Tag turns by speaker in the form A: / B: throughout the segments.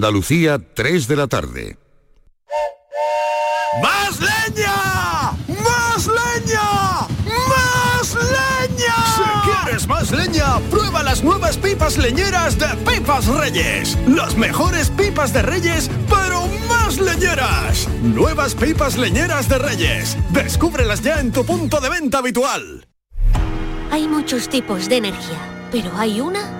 A: Andalucía, 3 de la tarde.
B: ¡Más leña! ¡Más leña! ¡Más leña! Si quieres más leña, prueba las nuevas pipas leñeras de Pipas Reyes. Las mejores pipas de Reyes, pero más leñeras. Nuevas pipas leñeras de Reyes. Descúbrelas ya en tu punto de venta habitual.
C: Hay muchos tipos de energía, pero hay una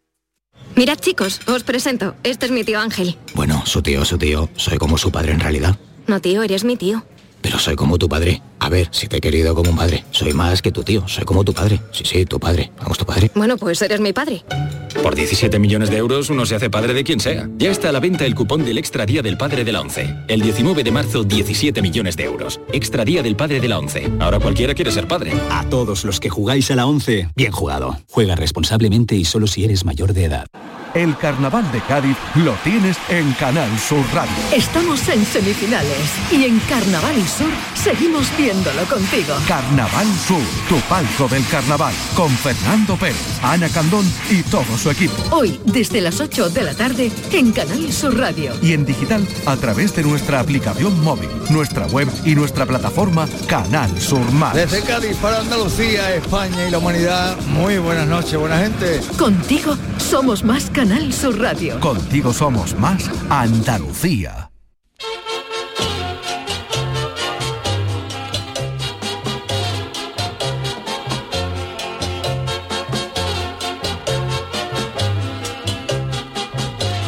D: Mirad chicos, os presento. Este es mi tío Ángel.
E: Bueno, su tío, su tío. Soy como su padre en realidad.
D: No tío, eres mi tío.
E: Pero soy como tu padre. A ver, si te he querido como un padre. Soy más que tu tío. Soy como tu padre. Sí, sí, tu padre. Vamos, tu padre.
D: Bueno, pues eres mi padre.
F: Por 17 millones de euros uno se hace padre de quien sea. Ya está a la venta el cupón del Extra Día del Padre de la ONCE. El 19 de marzo, 17 millones de euros. Extra Día del Padre de la ONCE. Ahora cualquiera quiere ser padre.
G: A todos los que jugáis a la 11, bien jugado. Juega responsablemente y solo si eres mayor de edad.
H: El Carnaval de Cádiz lo tienes en Canal Sur Radio.
I: Estamos en semifinales y en Carnaval y Sur seguimos viéndolo contigo.
H: Carnaval Sur, tu palco del carnaval, con Fernando Pérez, Ana Candón y todo su equipo.
I: Hoy, desde las 8 de la tarde, en Canal Sur Radio.
H: Y en digital a través de nuestra aplicación móvil, nuestra web y nuestra plataforma Canal Sur Más.
J: Desde Cádiz para Andalucía, España y la humanidad, muy buenas noches, buena gente.
I: Contigo somos más Canal Sur Radio.
H: Contigo somos más Andalucía.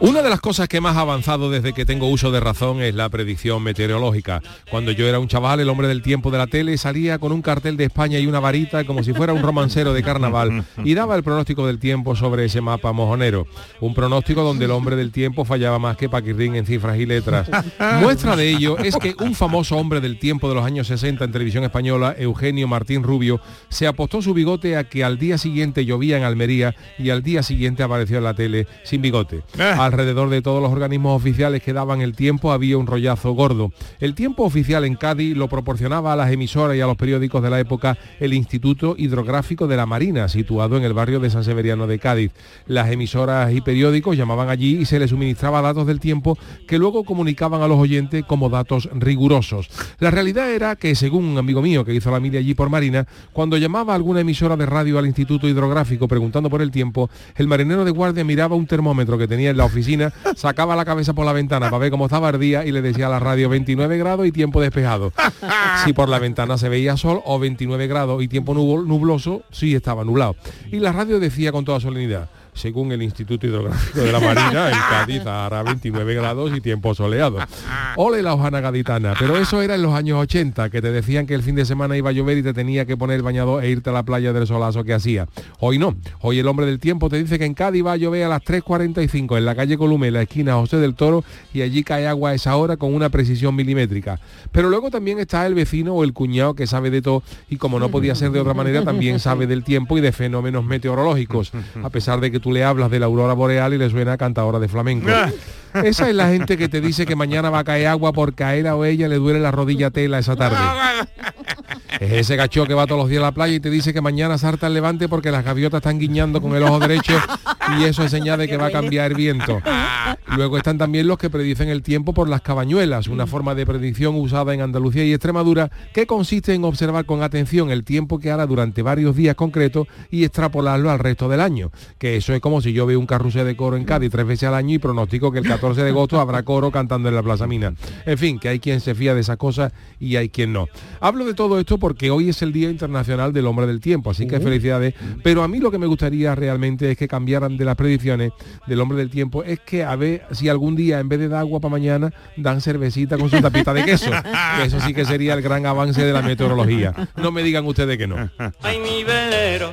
K: Una de las cosas que más ha avanzado desde que tengo uso de razón es la predicción meteorológica. Cuando yo era un chaval, el hombre del tiempo de la tele salía con un cartel de España y una varita como si fuera un romancero de carnaval y daba el pronóstico del tiempo sobre ese mapa mojonero. Un pronóstico donde el hombre del tiempo fallaba más que Paquirrín en cifras y letras. Muestra de ello es que un famoso hombre del tiempo de los años 60 en televisión española, Eugenio Martín Rubio, se apostó su bigote a que al día siguiente llovía en Almería y al día siguiente apareció en la tele sin bigote alrededor de todos los organismos oficiales que daban el tiempo había un rollazo gordo. El tiempo oficial en Cádiz lo proporcionaba a las emisoras y a los periódicos de la época el Instituto Hidrográfico de la Marina, situado en el barrio de San Severiano de Cádiz. Las emisoras y periódicos llamaban allí y se les suministraba datos del tiempo que luego comunicaban a los oyentes como datos rigurosos. La realidad era que, según un amigo mío que hizo la mili allí por Marina, cuando llamaba a alguna emisora de radio al Instituto Hidrográfico preguntando por el tiempo, el marinero de guardia miraba un termómetro que tenía en la oficina sacaba la cabeza por la ventana para ver cómo estaba el día y le decía a la radio 29 grados y tiempo despejado. Si por la ventana se veía sol o 29 grados y tiempo nubloso, sí estaba nublado. Y la radio decía con toda solemnidad, según el Instituto Hidrográfico de la Marina, en Cádiz hará 29 grados y tiempo soleado. Ole la hojana gaditana, pero eso era en los años 80, que te decían que el fin de semana iba a llover y te tenía que poner el bañador e irte a la playa del solazo que hacía. Hoy no, hoy el hombre del tiempo te dice que en Cádiz va a llover a las 3.45 en la calle Colume, la esquina José del Toro, y allí cae agua a esa hora con una precisión milimétrica. Pero luego también está el vecino o el cuñado que sabe de todo y como no podía ser de otra manera, también sabe del tiempo y de fenómenos meteorológicos, a pesar de que tú le hablas de la aurora boreal y le suena cantadora de flamenco. Esa es la gente que te dice que mañana va a caer agua porque a él o ella le duele la rodilla tela esa tarde. Es ese gacho que va todos los días a la playa y te dice que mañana salta el levante porque las gaviotas están guiñando con el ojo derecho y eso es señal de que va a cambiar el viento. Luego están también los que predicen el tiempo por las cabañuelas, una forma de predicción usada en Andalucía y Extremadura que consiste en observar con atención el tiempo que hará durante varios días concretos y extrapolarlo al resto del año. Que eso es como si yo veo un carrusel de coro en Cádiz tres veces al año y pronostico que el 14 de agosto habrá coro cantando en la Plaza Mina. En fin, que hay quien se fía de esas cosas y hay quien no. Hablo de todo esto porque hoy es el Día Internacional del Hombre del Tiempo, así que
L: Uh.
K: felicidades. Pero a mí lo que me gustaría realmente es que cambiaran de las predicciones del Hombre del Tiempo, es que a ver si algún día en vez de dar agua para mañana dan cervecita con su tapita de queso. Que eso sí que sería el gran avance de la meteorología. No me digan ustedes que no.
M: Ay, mi velero,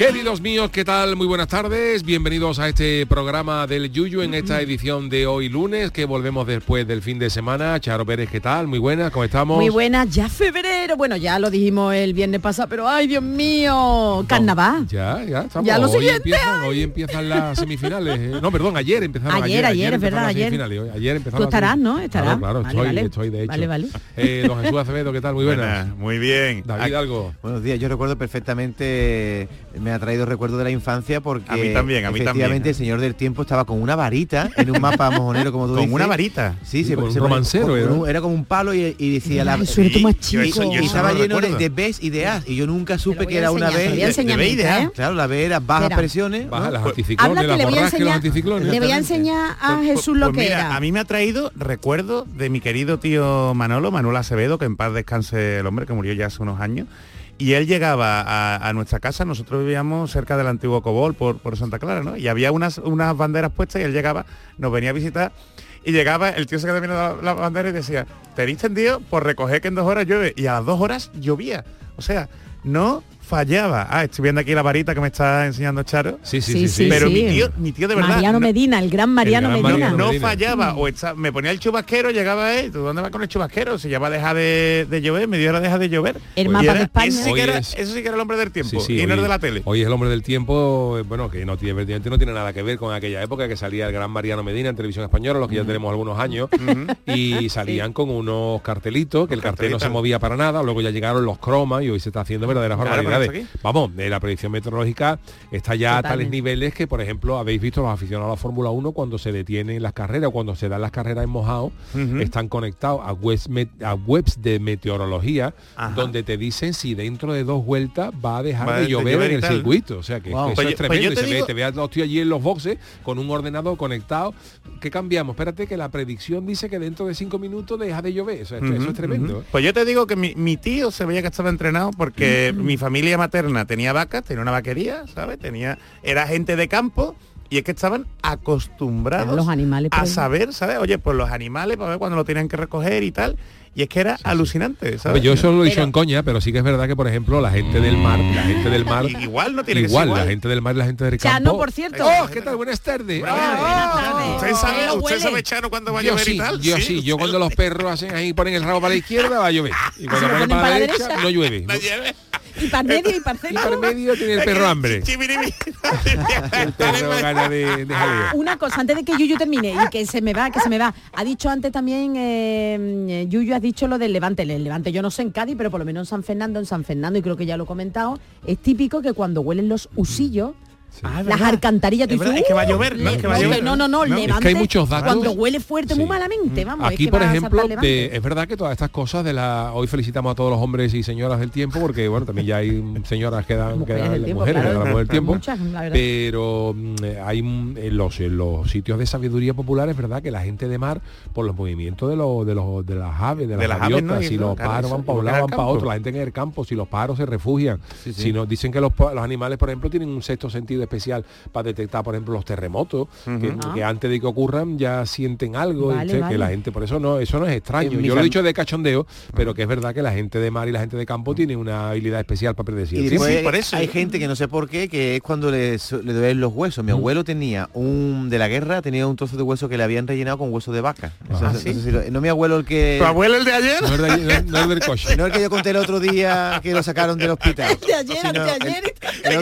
K: Queridos míos, ¿qué tal? Muy buenas tardes. Bienvenidos a este programa del Yuyu en esta edición de hoy lunes, que volvemos después del fin de semana. Charo Pérez, ¿qué tal? Muy buenas, ¿cómo estamos?
L: Muy buenas, ya febrero. Bueno, ya lo dijimos el viernes pasado, pero ay, Dios mío, carnaval.
K: Ya, ya, estamos.
L: Ya lo
K: hoy,
L: siguiente,
K: empiezan, hoy empiezan las semifinales. eh. No, perdón, ayer empezaron.
L: Ayer, ayer, es verdad,
K: empezaron las
L: ayer.
K: semifinales. Hoy- Ayer empezaron
L: Tú estarás, ¿no? Estarás.
K: Claro, claro,
L: Vale,
K: estoy,
L: vale.
K: estoy de hecho.
L: Vale, vale.
K: Eh, don Jesús Acevedo, ¿qué tal? Muy buenas.
N: Muy bien.
K: David Algo.
N: Buenos días, yo recuerdo perfectamente, me ha traído recuerdo de la infancia porque
O: A mí también, a mí
N: efectivamente
O: también.
N: el señor del tiempo estaba con una varita en un mapa mojonero como tú
O: ¿Con
N: dices.
O: una varita?
N: Sí,
K: Sí, un romancero,
N: con
K: era.
N: un- era como un palo y, y decía la y-
L: más
N: y-
L: chico.
O: Yo
N: estaba
O: no
N: lleno de, de Bs y de As y yo nunca supe que era una
L: enseñar,
N: B.
L: voy a enseñar
O: de B y de
L: mientras,
O: A.
L: ¿eh?
N: Claro, la B era bajas
L: Espera.
N: presiones.
K: Baja
N: ¿no?
K: las
N: Pues-
K: anticiclones,
L: Habla que
K: las
L: le voy a
K: los
L: enseñar,
K: anticiclones.
L: le voy a enseñar a
O: Pues-
L: Jesús lo
O: pues
L: que era.
O: A mí me ha traído recuerdo de mi querido tío Manolo, Manuel Acevedo, que en paz descanse el hombre que murió ya hace unos años. Y él llegaba a, nuestra casa, nosotros vivíamos cerca del antiguo Cobol, por, por Santa Clara, ¿no? Y había unas, unas banderas puestas y él llegaba, nos venía a visitar y llegaba, el tío se quedaba mirando la, la bandera y decía, tenéis tendido por recoger que en dos horas llueve. Y a las dos horas llovía. O sea, no fallaba. Ah, estoy viendo aquí la varita que me está enseñando Charo.
K: Sí, sí,
L: Sí,
K: sí.
O: Pero
L: sí.
O: mi tío, mi tío de verdad.
L: Mariano
O: no-
L: Medina, el gran Mariano
K: gran
L: Medina.
O: No fallaba o está- me ponía el chubasquero llegaba eh ¿tú dónde vas con el chubasquero? si ya va a dejar de, de llover media hora deja de llover
L: El mapa
O: era-
L: de España.
O: eso sí, que era,
K: es-
O: eso sí que era el hombre del tiempo
K: Sí, sí,
O: y no el de la tele
K: Hoy es el hombre del tiempo, eh, bueno, que no tiene, evidentemente no tiene nada que ver con aquella época que salía el gran Mariano Medina en televisión española, los que ya tenemos algunos años, y salían con unos cartelitos, que el cartel no se movía para nada, luego ya llegaron los cromas y hoy se está haciendo verdaderas barbaridades. Vamos, de la predicción meteorológica está ya a tales niveles que, por ejemplo, habéis visto los aficionados a la Fórmula 1 cuando se detienen las carreras, cuando se dan las carreras en mojado, están conectados a webs, met- a webs de meteorología
O: Ajá.
K: donde te dicen si dentro de dos vueltas va a dejar
O: Va
K: de llover
O: llover
K: en el
O: tal.
K: circuito. O sea que,
N: Wow.
K: que eso
O: Pues
K: es
O: yo- pues
K: tremendo.
O: yo
K: y
O: te
K: se ve,
O: digo-
K: te ve a los tíos allí en los boxes con un ordenador conectado. ¿Qué cambiamos? Espérate que la predicción dice que dentro de cinco minutos deja de llover. O sea, esto- eso es tremendo.
O: ujú. Pues yo te digo que mi, mi tío se veía que estaba entrenado porque mi familia materna tenía vacas, tenía una vaquería, ¿sabes? Tenía, era gente de campo y es que estaban acostumbrados
L: los animales,
O: a
L: pues.
O: saber, ¿sabes? Oye, pues los animales para ver cuando lo tenían que recoger y tal. Y es que era alucinante,
K: Hombre,
O: ¿sabes?
K: yo eso lo he en coña, pero sí que es verdad que, por ejemplo, la gente del mar, la gente del mar,
O: igual no tiene que ser
K: igual,
O: igual.
K: la gente del mar y la gente del campo.
L: Chano, por cierto.
K: ¡Oh, qué tal! Buenas tardes. Ah,
O: ¿Usted sabe, usted sabe, Chano, cuándo va a llover
K: sí,
O: y tal?
K: yo sí, yo cuando los perros hacen ahí ponen el rabo para la izquierda va a llover y cuando ponen para,
L: para
K: la derecha,
L: derecha.
K: no llueve.
O: La lleve.
L: Y para medio y para
K: Y por medio tiene el perro hambre.
O: chibirimi.
K: El perro gana de, de jaleo.
L: Una cosa, antes de que Yuyu termine y que se me va, que se me va. Ha dicho antes también, eh, Yuyu, has dicho lo del Levante. El Levante yo no sé en Cádiz, pero por lo menos en San Fernando, en San Fernando, y creo que ya lo he comentado, es típico que cuando huelen los usillos,
O: Ah, es
L: las alcantarillas, tú
O: Es verdad,
L: dices,
O: es que va a
L: "Uh,
O: llover, no es que va a
L: no,
O: llover".
L: No, no, no,
O: No. Es que hay
L: Levante,
K: muchos datos.
L: cuando huele fuerte, muy malamente, vamos. es
K: Aquí,
L: que
K: por ejemplo, de-
L: Levante.
K: es verdad que todas estas cosas de la... Hoy felicitamos a todos los hombres y señoras del tiempo, porque bueno, también ya hay señoras que dan, que
L: Mujeres
K: dan
L: del tiempo,
K: mujeres, que
L: claro.
K: dan la mujer del tiempo.
L: Muchas, la verdad.
K: pero mm, hay mm, en los, en los sitios de sabiduría popular es verdad que la gente de mar, por los movimientos de los de los de las aves, de las,
O: De las aves,
K: si
O: no,
K: los
O: claro,
K: pájaros van para un lado, van para otro, la gente en el campo, si los pájaros se refugian, si nos dicen que los animales, por ejemplo, tienen un sexto sentido especial para detectar, por ejemplo, los terremotos, que,
L: Ah.
K: que antes de que ocurran ya sienten algo,
L: Vale,
K: que la gente, por eso no, eso no es extraño. Yo lo he dicho de cachondeo, pero que es verdad que la gente de mar y la gente de campo tiene una habilidad especial para predecir.
N: Y
K: el
O: por eso.
N: hay gente que no sé por qué, que es cuando le, le duelen los huesos. Mi abuelo tenía un, de la guerra, tenía un trozo de hueso que le habían rellenado con hueso de vaca. Eso-
K: Ah,
N: no
O: ¿sí?
N: sé si lo- no mi abuelo el que...
O: ¿Tu abuelo el de ayer?
K: No es, de- no es del coche.
N: No el que yo conté el otro día que lo sacaron del hospital.
L: de ayer, de ayer.
N: El,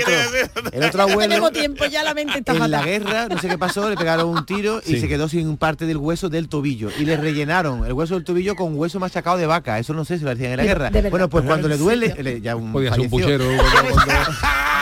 N: el otro, en la guerra, no sé qué pasó, le pegaron un tiro y se quedó sin parte del hueso del tobillo. Y le rellenaron el hueso del tobillo con hueso machacado de vaca. Eso no sé si lo hacían en la guerra. Bueno, pues cuando le duele, ya un
K: Podía ser un puchero.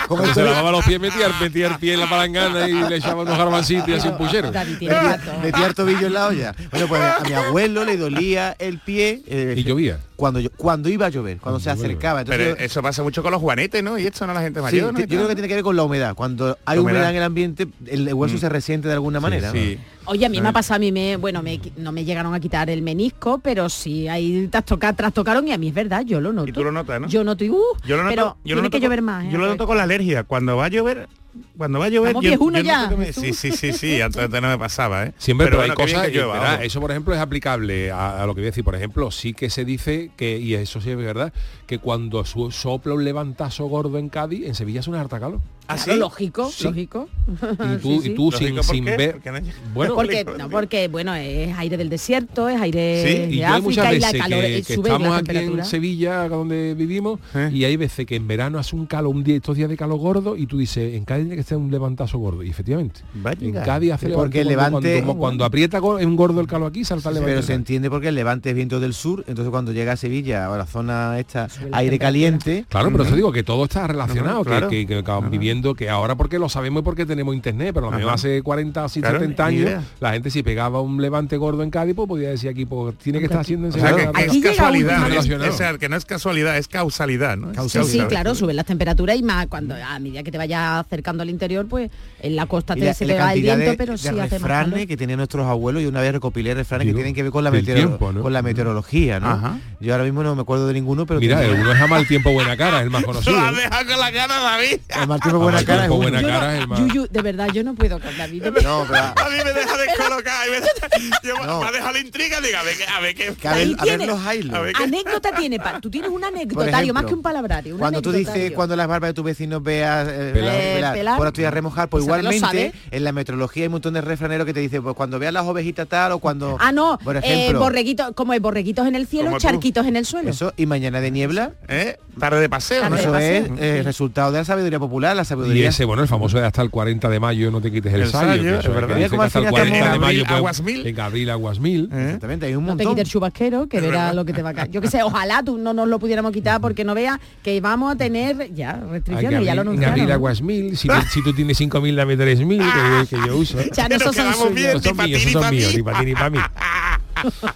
N: Como
K: se lavaba los pies, metía, metía el pie en la palangana y le echaba unos garbancitos y hacía un puchero.
N: Metía, el tobillo en la olla. Bueno, pues a mi abuelo le dolía el pie. Eh,
K: y llovía
N: cuando yo, cuando iba a llover, cuando se acercaba. Entonces,
O: Pero eso pasa mucho con los juanetes, ¿no? Y esto no la gente mayor. ¿no?
N: Yo creo que tiene que ver con la humedad. Cuando hay humedad, en el ambiente, el hueso mm. se resiente de alguna manera. Sí,
L: Oye, a mí me ha pasado, a mí me, bueno, me, no me llegaron a quitar el menisco, pero sí ahí trastoca, trastocaron y a mí es verdad, yo lo noto.
O: Y tú lo notas, ¿no?
L: Yo noto y uh,
O: yo lo noto,
L: pero tiene que llover más. ¿eh?
O: Yo lo noto con la alergia. Cuando va a llover, cuando va a llover... Yo, yo
L: ya.
O: Sí, sí, sí, sí, antes no me pasaba, ¿eh?
K: Siempre, pero, hay cosas
O: que, ¿eh?
K: Eso, por ejemplo, es aplicable a, lo que voy a decir. Por ejemplo, sí que se dice que, y eso sí es verdad, que cuando su, sopla un levantazo gordo en Cádiz, en Sevilla es una harta calor.
L: ¿Ah, lógico, lógico.
K: Y tú, y tú sin, sin ver. Bueno,
L: porque, no, porque bueno, es aire del desierto, es aire de
K: y
L: África y la calor
K: que,
L: eh,
K: que estamos aquí en Sevilla, donde vivimos,
O: eh.
K: y hay veces que en verano hace un calor, un día, estos días de calor gordo, y tú dices, en Cádiz tiene que estar un levantazo gordo. Y efectivamente, Vaya. en Cádiz hace
N: porque el
K: levante cuando, cuando aprieta es un gordo el calor aquí, salta el.
N: Pero se entiende porque el levante es viento del sur, entonces cuando llega a Sevilla, a la zona esta, aire caliente.
K: Claro, pero te digo que todo está relacionado, que, viviendo que ahora porque lo sabemos y porque tenemos internet, pero a lo mejor hace 40
N: claro,
K: 70 años la gente si pegaba un levante gordo en Cádiz, pues podía decir aquí, pues tiene que estar haciendo
O: o que, es casualidad, que no es casualidad, es causalidad, ¿no? Causalidad.
L: Sí, claro, suben las temperaturas y más cuando a medida que te vayas acercando al interior, pues en la costa te
N: la,
L: se pega el viento, pero
N: de
L: sí hace
N: refranes que tenían nuestros abuelos y una vez recopilé refranes Digo, que tienen que ver con la, con la meteorología, ¿no? Yo ahora mismo no me acuerdo de ninguno, pero
K: mira, uno es a mal tiempo buena cara, el más conocido.
N: buena cara es
K: buena cara
L: de verdad, yo no puedo con David.
O: A mí me deja descolocar. Me, me deja la intriga, diga, a ver, a ver
N: los.
L: Anécdota tiene, pa, tú tienes un anecdotario, más que un palabrario.
N: Cuando tú dices, cuando las barbas de tus vecinos veas eh,
K: pelar,
L: eh,
N: pelar, por remojar, pues igualmente en la metrología hay un montón de refraneros que te dicen, pues cuando veas las ovejitas tal o cuando...
L: Ah, no,
N: por
L: eh,
N: ejemplo,
L: borreguitos, como hay borreguitos en el cielo, charquitos en el suelo.
N: Eso, y mañana de niebla.
O: ¿Eh? Tarde de paseo.
L: Tarde
N: eso es eh, resultado de la sabiduría popular, la
K: sabiduría
N: sabiduría.
K: Y ese, bueno, el famoso de hasta el 40 de mayo no te quites el,
O: el
K: sallo.
O: es verdad.
K: Que que hasta el 40 este
O: de
K: mayo
O: aguas mil.
K: Pues, en abril aguas mil.
O: ¿Eh?
N: Exactamente, hay un montón.
L: No te quites el chubasquero, que verá lo que te va a caer. Yo qué sé, ojalá tú no nos lo pudiéramos quitar porque no veas que vamos a tener ya restricciones, abrir, ya lo
K: anunciaron. En aguas mil, si, si tú tienes 5.000, dame 3.000, que, que yo uso.
L: Ya, no son suyos.
K: Son míos, son míos, ni para ti ni para mí.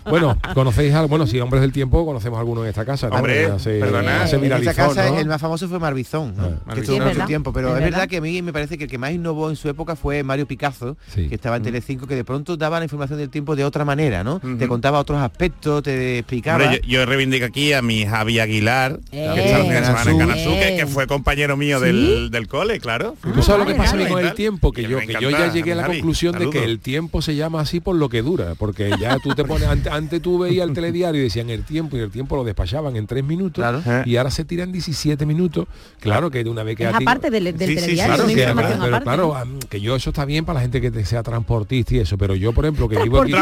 K: bueno, conocéis algo, bueno, si hombres del tiempo conocemos alguno en esta casa.
O: Hombre, perdona,
N: en esta casa el más famoso fue Marbizón, ¿no? que estuvo
L: sí,
N: mucho tiempo, pero
L: es,
N: verdad? que a mí me parece que el que más innovó en su época fue Mario
K: Picazo,
N: que estaba en mm. Telecinco, que de pronto daba la información del tiempo de otra manera, ¿no? Te contaba otros aspectos, te explicaba.
O: Hombre, yo, yo, reivindico aquí a mi Javi Aguilar, que, eh, en
L: eh.
O: que, fue compañero mío del, del cole, claro.
K: Ah, Tú lo que
L: ah,
K: pasa con el tiempo, que yo ya llegué a la conclusión de que el tiempo se llama así por lo que dura, porque ya tú te pone, antes, tú veías el telediario y decían el tiempo y el tiempo lo despachaban en tres minutos
N: eh.
K: y ahora se tiran 17 minutos. Claro que de una vez que...
L: Es aparte del, telediario,
O: sí,
K: claro, que, pero, claro, que yo eso está bien para la gente que sea transportista y eso, pero yo, por ejemplo, que vivo aquí...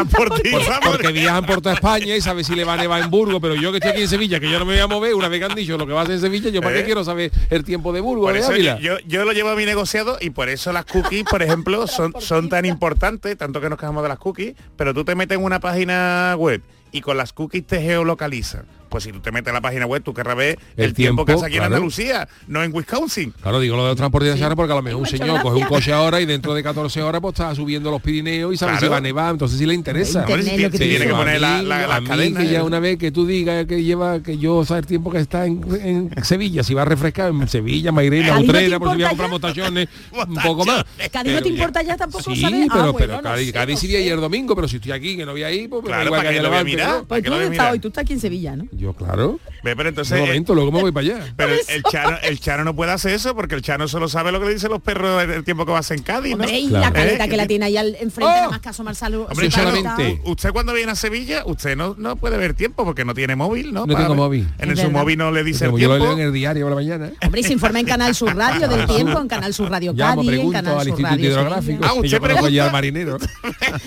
K: Porque viajan por toda España y sabe si le va a nevar en Burgos, pero yo que estoy aquí en Sevilla, que yo no me voy a mover, una vez que han dicho lo que va a hacer en Sevilla, yo para qué eh. quiero saber el tiempo de Burgos.
O: Por eso yo, yo, lo llevo a mi negociado y por eso las cookies, por ejemplo, son, son tan importantes, tanto que nos quejamos de las cookies, pero tú te metes en una página web y con las cookies te geolocalizan pues si tú te metes en la página web, tú querrás ver el,
K: tiempo,
O: tiempo, que hace aquí en Andalucía, no en Wisconsin.
K: Claro, digo lo de los transportistas sí. porque a lo mejor un señor coge un coche ahora y dentro de 14 horas pues está subiendo los Pirineos y sabe
O: claro.
K: si va a nevar, entonces sí le interesa.
O: Se tiene que poner la, la,
K: la ya una vez que tú digas que lleva, que yo o sabe el tiempo que está en, en, Sevilla, si va a refrescar en Sevilla, Mairena,
L: Utrera, no
K: por si voy a comprar motachones, un poco más.
L: Cádiz no te importa ya tampoco
K: sí,
L: saber. Ah,
K: pero, ah,
L: bueno, pero
K: Cádiz, Cádiz sí, ayer domingo, pero si estoy aquí que no voy ahí, pues
O: claro,
K: igual que,
O: que, lo voy
K: a
O: mirar.
L: Pues tú estás hoy, tú estás aquí en Sevilla, ¿no?
K: Yo, claro.
O: Pero entonces, un eh,
K: momento, luego me voy para allá.
O: Pero el, Chano, el Chano no puede hacer eso porque el Chano solo sabe lo que le dicen los perros el tiempo que vas en Cádiz, ¿no?
L: Hombre, y
K: claro.
L: la caleta
O: ¿Eh?
L: que la tiene ahí al, enfrente,
K: oh,
L: nada más que asomarse al...
O: Hombre,
K: solamente.
O: Usted cuando viene a Sevilla, usted no, no puede ver tiempo porque no tiene móvil, ¿no?
K: No tengo
O: ver.
K: móvil.
O: En
L: el,
O: su móvil no le dice el
K: tiempo. Yo lo leo en el diario por la mañana. ¿eh?
L: Hombre, y se informa en Canal Sur Radio del tiempo, en Canal Sur Radio Cádiz, en Canal
K: al
L: Sur
K: Instituto
L: Radio
K: Hidrográfico.
O: Ah, usted pregunta.
K: al marinero.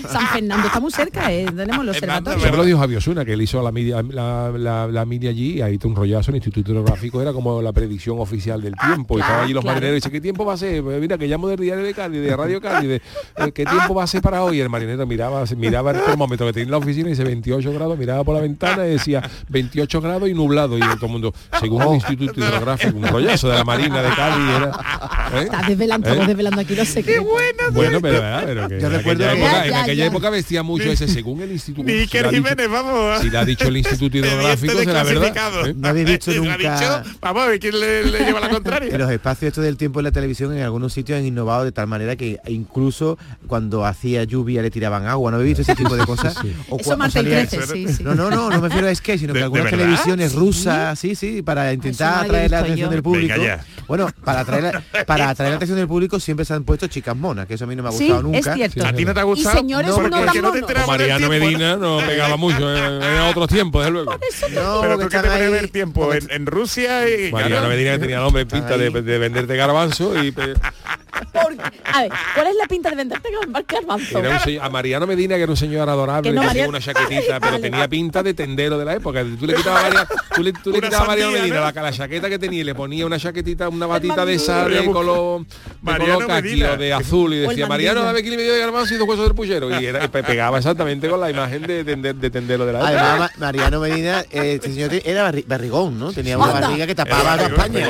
L: San Fernando está muy cerca, ¿eh? tenemos
O: los
L: observatorios.
K: Eso lo dijo Javier Osuna, que él hizo la media, la, la, la media allí ahí un rollazo, el Instituto Hidrográfico era como la predicción oficial del tiempo. y estaban allí los
L: claro.
K: marineros y dice, ¿qué tiempo va a ser? Pues mira, que llamo del diario de Cádiz, de Radio Cádiz, de, eh, ¿qué tiempo va a ser para hoy? El marinero miraba, miraba el termómetro que tenía en la oficina y dice 28 grados, miraba por la ventana y decía 28 grados y nublado. Y todo el mundo, según el Instituto Hidrográfico, un rollazo de la Marina de Cádiz era. ¿eh?
L: Estás desvelando,
K: ¿Eh?
L: desvelando aquí los secretos.
K: Bueno, pero, ¿verdad? pero que
N: Yo
K: en
N: recuerdo
K: aquella
N: que-
K: época,
L: Ya,
K: en
L: ya,
K: aquella
L: ya.
K: época vestía mucho ese, según el Instituto.
O: Ni
K: si lo ha
O: Iker
K: dicho-
O: Jiménez, vamos.
K: Si le ha dicho el Instituto Hidrográfico, será verdad. ¿Eh?
N: No habéis visto
O: ¿Lo ha
N: nunca-
O: dicho? Vamos a ver quién le, le lleva la
N: En
O: contraria.
N: los espacios estos del tiempo en la televisión en algunos sitios han innovado de tal manera que incluso cuando hacía lluvia le tiraban agua. ¿No habéis visto ese tipo de cosas? O
L: Eso
N: cua- o
L: y
N: salía-
L: Trece, sí, sí.
N: No, no, no, no me refiero a skate, sino que
O: ¿De-
N: algunas
O: de
N: televisiones rusas, sí, sí, para
L: Eso
N: intentar atraer la atención
L: yo.
N: del público.
O: Venga ya.
N: Bueno, para atraer la, para atraer la atención del público siempre se han puesto chicas monas, que eso a mí no me ha
L: Sí,
N: gustado
L: es
N: nunca.
L: cierto.
O: ¿A ti no te ha
L: Y
O: gustado?
L: señores
N: No,
L: no,
N: porque-
L: tan
O: porque no te
L: monos.
O: enterabas
K: Como
O: del
K: Mariano Medina no pegaba mucho, eh, era otros tiempos, desde luego.
N: No,
O: Pero
N: que están
O: pones ver tiempo en, en Rusia y...
K: Mariano
O: claro,
K: Medina que tenía nombre en pinta de, de venderte garbanzo y
L: Porque- a ver, ¿cuál es la pinta de venderte garbanzo?
K: era un señor- a Mariano Medina que era un señor adorable,
L: Que no,
K: que tenía una chaquetita, pero
L: Vale.
K: tenía pinta de tendero de la época. Tú le quitabas a Mariano, tú le, tú le quitabas a Mariano
O: sandía,
K: Medina
O: ¿no?
K: la, la chaqueta que tenía y le ponía una chaquetita, una batita de esa de color, de
O: Mariano
K: color caqui o de azul y decía. Mariano, dame kilo y medio de garbanzo y dos huesos del puchero. Y, era, pegaba exactamente con la imagen de, tender- de tendero de la época.
N: Además, Ma- Mariano Medina, eh, este señor era barri- barrigón, ¿no? Tenía una barriga que tapaba
O: barrigón,
N: España.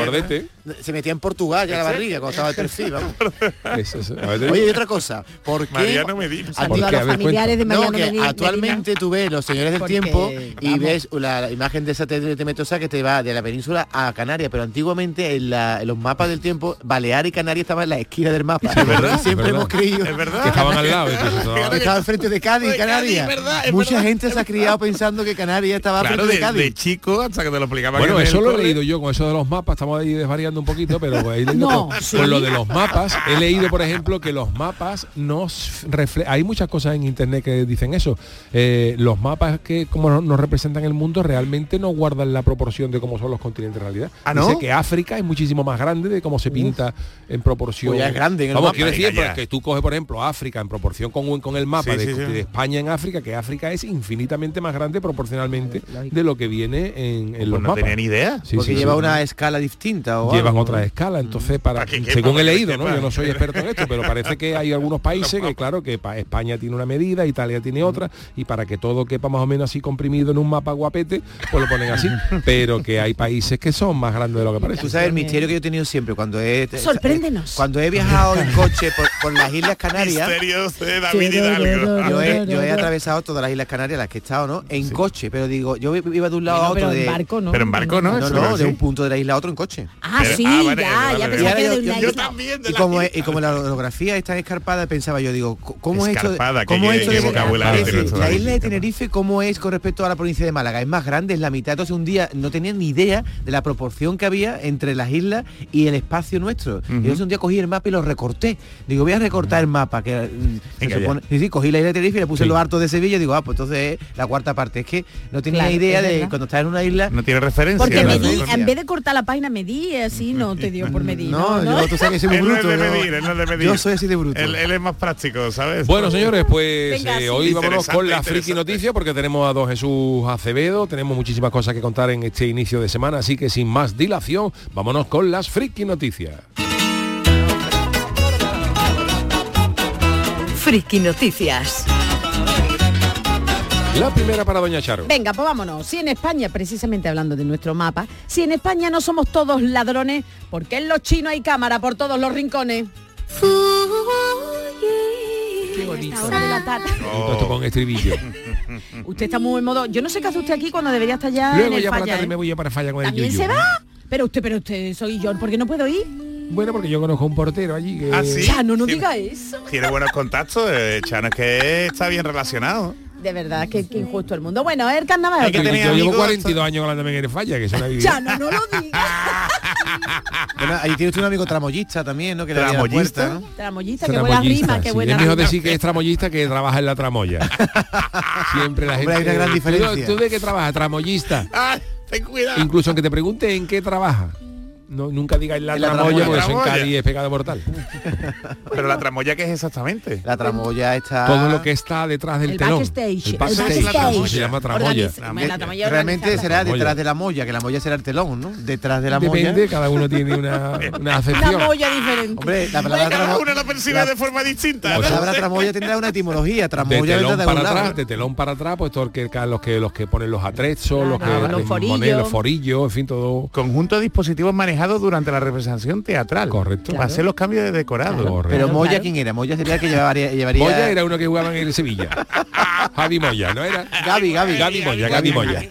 N: Se metía en Portugal ya la barriga cuando estaba de perfil.
K: Eso, eso.
N: Oye, y otra cosa, ¿por qué?
O: Mariano Medina.
N: a
L: Saludo
N: ti-
L: a
K: qué?
L: los
K: A ver,
L: familiares de
N: No,
L: Mariano
N: que
L: Medina.
N: actualmente tú ves los señores del
L: Porque,
N: tiempo y
L: vamos.
N: ves la, la imagen de satélite metosa que te va de la península a Canarias, pero antiguamente en, la- en los mapas del tiempo, Baleares y Canarias estaban en la esquina del mapa.
K: es verdad,
N: Y siempre
K: es verdad.
N: hemos creído
O: Es verdad.
K: que estaban al lado. entonces, eso-
N: que estaba enfrente de Cádiz,
O: De Cádiz,
N: Canarias.
O: es verdad, es
N: Mucha gente se ha criado pensando que Canarias estaba
O: Claro,
N: frente de,
O: de,
N: Cádiz.
O: de chico hasta que te lo explicaba.
K: Bueno,
O: en el
K: eso lo he leído yo con eso de los mapas, estamos ahí desvariando un poquito, pero he leído
L: No,
K: con,
L: sí.
K: con lo de los mapas, he leído, por ejemplo, que los mapas nos reflejan, hay muchas cosas en internet que dicen eso, Eh, los mapas que como no- nos representan el mundo realmente no guardan la proporción de cómo son los continentes en realidad.
N: ¿Ah, no?
K: Dice que África es muchísimo más grande de cómo se pinta en proporción.
N: Pues ya es grande en el
K: Vamos,
N: mapa.
K: quiero decir,
O: Venga, ya.
K: porque tú coges, por ejemplo, África en proporción con, un- con el mapa
O: Sí,
K: de,
O: sí, sí.
K: de España en África, que África es infinitamente más grande proporcionalmente de lo que viene en, en los
O: Pues no
K: mapas.
O: tenía ni idea.
K: Sí,
N: porque
K: sí,
N: lleva
K: sí.
N: una escala distinta o
K: llevan otra escala entonces para según he leído no yo no soy experto en esto pero parece que hay algunos países que claro que pa- España tiene una medida Italia tiene otra y para que todo quepa más o menos así comprimido en un mapa guapete pues lo ponen así pero que hay países que son más grandes de lo que parece
N: Tú sabes el misterio que yo he tenido siempre cuando he
L: Sorpréndenos.
N: cuando he viajado en coche por, por las Islas Canarias.
O: Misterios de David Hidalgo.
N: Yo he, yo he atravesado todas las Islas Canarias, las que he estado, ¿no? En coche, pero digo, yo iba de un lado
L: Bueno,
N: a otro
L: pero en
N: de
L: barco no.
O: Pero en barco no,
N: no, no, de un punto de la isla a otro en coche.
L: Ah,
O: Pero-
L: sí,
O: ah, vale,
L: ya,
O: vale,
L: ya
O: vale.
L: pensaba que de
N: yo-
L: una
N: yo
L: isla.
O: también de
N: Y como,
O: isla.
N: y como la orografía está escarpada, pensaba yo, digo, ¿cómo es esto? ¿Cómo
O: qué-
N: es esto de- La isla de Tenerife, ¿cómo es con respecto a la provincia de Málaga? Es más grande, es la mitad. Entonces un día no tenía ni idea de la proporción que había entre las islas y el espacio nuestro. Y entonces un día cogí el mapa y lo recorté. Digo, voy a recortar el mapa. que se supone- sí, sí, cogí la isla de Tenerife y le puse
K: Sí.
N: los hartos de Sevilla y digo, ah, pues entonces es la cuarta parte. Es que no tenía
L: Claro,
N: idea de cuando estás en una isla.
O: No tiene referencia.
L: Porque en vez de cortar la página, medí así, no te dio por medir.
N: No,
L: No,
N: yo, tú sabes que soy muy
O: Él no es de medir, él no es de medir.
N: Yo soy así de bruto.
O: Él, él es más práctico, ¿sabes?
K: Bueno, señores, pues
L: Venga,
K: eh, hoy vámonos con la friki noticia porque tenemos a don Jesús Acevedo, tenemos muchísimas cosas que contar en este inicio de semana, así que sin más dilación, vámonos con las friki noticias.
I: Friki Noticias.
K: La primera para doña Charo.
L: Venga, pues vámonos. Si en España, precisamente hablando de nuestro mapa, si en España no somos todos ladrones, ¿por qué en los chinos hay cámara por todos los rincones? Qué bonito. Esta hora de la tarde.
K: Todo esto con estribillo.
L: Usted está muy en modo. Yo no sé qué hace usted aquí cuando debería estar ya
K: Luego
L: en el
K: ya por la
L: falla,
K: tarde
L: ¿eh?
K: me voy yo para falla con el
L: ¿También
K: yuyu.
L: se va? Pero usted, pero usted soy yo, ¿por qué no puedo ir?
K: Bueno, porque yo conozco a un portero allí que...
O: Ah, sí.
L: Ya, no, diga eso.
O: Tiene buenos contactos, eh, Chano, es que está bien relacionado.
L: De verdad, que, que injusto el mundo. Bueno, el carnaval.
O: Hay que
K: Yo
O: tener
K: llevo
O: amigos
K: 42 años hablando el falla, que una vida.
L: Ya, no, no lo diga.
N: Bueno, ahí tiene usted un amigo tramoyista también, ¿no? Que le abre la
O: ¿Tramoyista?
N: puerta, ¿no?
L: Tramoyista, qué buena
K: Tramoyista,
L: rima, qué
K: sí.
L: buena
K: Es mejor
L: rima.
K: decir que es tramoyista que trabaja en la tramoya. Siempre la gente...
N: Hombre, hay una gran
K: ¿Tú-
N: diferencia.
K: ¿Tú, de qué trabajas? Tramoyista.
O: ¡Ay, ten cuidado!
K: Incluso aunque te pregunte en qué trabaja. No, nunca digáis la,
N: La
K: tramoya,
N: tramoya.
K: porque eso en. Cádiz es pecado mortal.
O: Pero la tramoya, ¿qué es exactamente?
N: La tramoya está...
K: Todo lo que está detrás del
L: El
K: telón.
L: backstage,
K: El
L: el
K: backstage.
L: backstage.
K: Se llama tramoya.
L: La
N: Realmente será detrás de la molla, que la molla será el telón, ¿no? Detrás de la
K: Depende,
N: molla.
K: cada uno tiene una, una
L: molla diferente.
N: Hombre, la palabra,
O: Cada
N: tramo-
O: uno lo percibe
N: la-
O: de forma distinta.
N: la
O: ¿no?
N: palabra tramoya tendrá una etimología.
K: de
N: Tramoya vendrá
K: telón
N: de
K: para
N: lado.
K: atrás, de telón para atrás, pues todo que, los que los que ponen los atrezos, los que
L: Claro, los
K: ponen los forillos, en fin, todo.
O: Conjunto de dispositivos manejados durante la representación teatral.
K: Correcto.
O: Para hacer los cambios de decorado.
K: Correcto.
N: Pero
L: Claro,
N: Moya,
L: claro.
N: ¿quién era? Moya sería el que llevaría... llevaría...
K: Moya era uno que jugaba en el Sevilla. Javi Moya, ¿no era?
N: Gaby, Gaby.
K: Gaby Moya, Gaby Moya.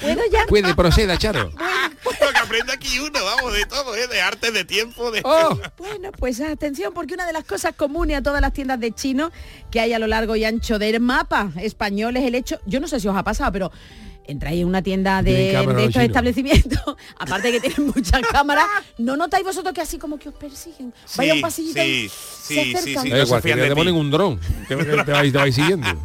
L: ¿Puedo ya?
K: Puede, proceda, Charo.
O: Lo que aprende aquí uno, vamos, de todo, ¿eh? de arte, de tiempo, de...
K: Oh,
L: Bueno, pues atención, porque una de las cosas comunes a todas las tiendas de chino que hay a lo largo y ancho del mapa español es el hecho, yo no sé si os ha pasado, pero entráis en una tienda de, estos establecimientos, aparte de que tienen muchas cámaras, ¿no notáis vosotros que así como que os persiguen? Vaya un pasillito y
O: sí, sí, sí,
L: acercan?
O: sí, no de
K: te ponen un dron. Te, te vais, te vais siguiendo.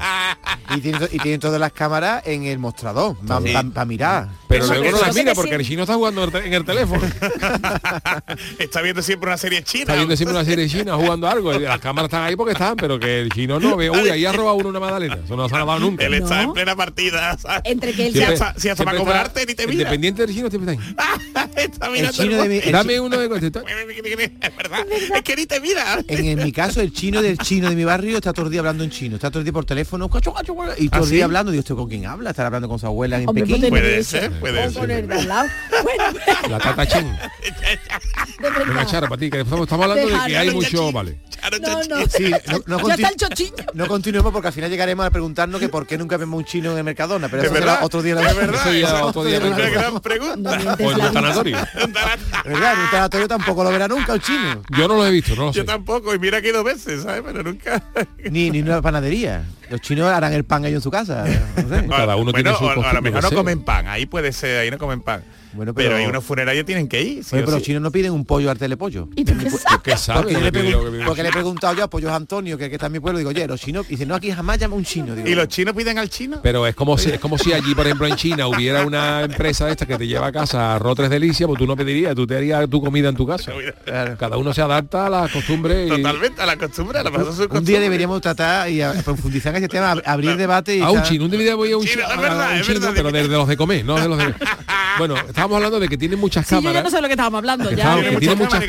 N: Y tienen, y tienen todas las cámaras en el mostrador, para
O: Sí.
N: mirar.
K: Pero luego no las mira
L: que
K: porque el chino está jugando en el teléfono.
O: Está viendo siempre una serie china.
K: Está viendo siempre una serie china jugando algo. Las cámaras están ahí porque están, pero que el chino no ve. Uy, ahí ha robado uno una magdalena. Eso no se ha dado nunca.
O: Él está
L: No.
O: en plena partida, ¿sabes?
L: Entre que él
O: Si
L: se-
O: hasta, si hasta para cobrarte ni te
K: el
O: mira.
K: Dependiente del chino siempre está ahí.
O: está
N: El
O: mirando
K: Dame uno de contestar.
O: Es verdad. Es que ni te mira.
N: en, en mi caso, el chino del chino de mi barrio está todo el día hablando en chino. Está todo el día por teléfono. Y todo
O: ¿Ah,
N: el
O: sí?
N: día hablando. Digo, ¿esto con quién habla? Estará hablando con su abuela en
L: Hombre,
N: Pekín.
O: Puede
L: tener
O: ser, puede ser.
L: de. Bueno,
K: La tata
L: de verdad.
K: Venga, Charo, para ti, que estamos estamos hablando de que
L: Déjalo,
K: hay mucho. Vale.
L: No, no.
N: Sí, no, no
L: ya
N: continu-
L: está el
N: no continuemos porque al final llegaremos a preguntarnos que por qué nunca vemos un chino en el Mercadona. Pero
O: Es
N: eso será
O: verdad,
N: otro día. de la-
O: verdad.
K: Eso otro día
O: es una
K: veremos.
O: gran pregunta.
K: O en tanatorio.
N: Verdad, en un tanatorio tampoco lo verá nunca un chino.
K: Yo no lo he visto, no lo sé.
O: Yo tampoco, y mira que dos veces, ¿sabes? Pero nunca.
N: Ni, ni una panadería. Los chinos harán el pan ellos en su casa. No sé.
K: Cada uno
O: bueno,
K: tiene su
O: o- a lo mejor no comen pan, ahí puede ser, ahí no comen pan.
N: Bueno,
O: pero,
N: pero-
O: hay unos funerarios tienen que ir. sí
N: Oye,
O: o
N: pero los chinos no piden un pollo al telepollo.
L: ¿Y tú qué sabes?
K: ¿Qué sabe?
N: Porque, le, porque he preguntado yo a Pollos Antonio, que, que está en mi pueblo, digo, oye, los chinos, dice, no, aquí jamás llama un chino. Digo,
O: ¿Y los chinos piden al chino?
K: Pero es como si es como si allí, por ejemplo, en China hubiera una empresa de esta que te lleva a casa arroz tres delicias, pues tú no pedirías, tú te harías tu comida en tu casa. Cada uno se adapta a las costumbres. y-
O: Totalmente, a la costumbre, a la su
N: un día deberíamos tratar y a- profundizar en ese tema, ab- abrir debate y
K: A un
N: echar-
K: chino, un día voy a un,
O: Chino,
K: a- a un pero de, de los de comer, no de los de... Bueno, estábamos hablando de que tienen muchas
L: Sí, yo ya
K: cámaras.
L: no sé lo que estábamos hablando.
K: que,
L: ya.
K: que
O: muchas cámaras que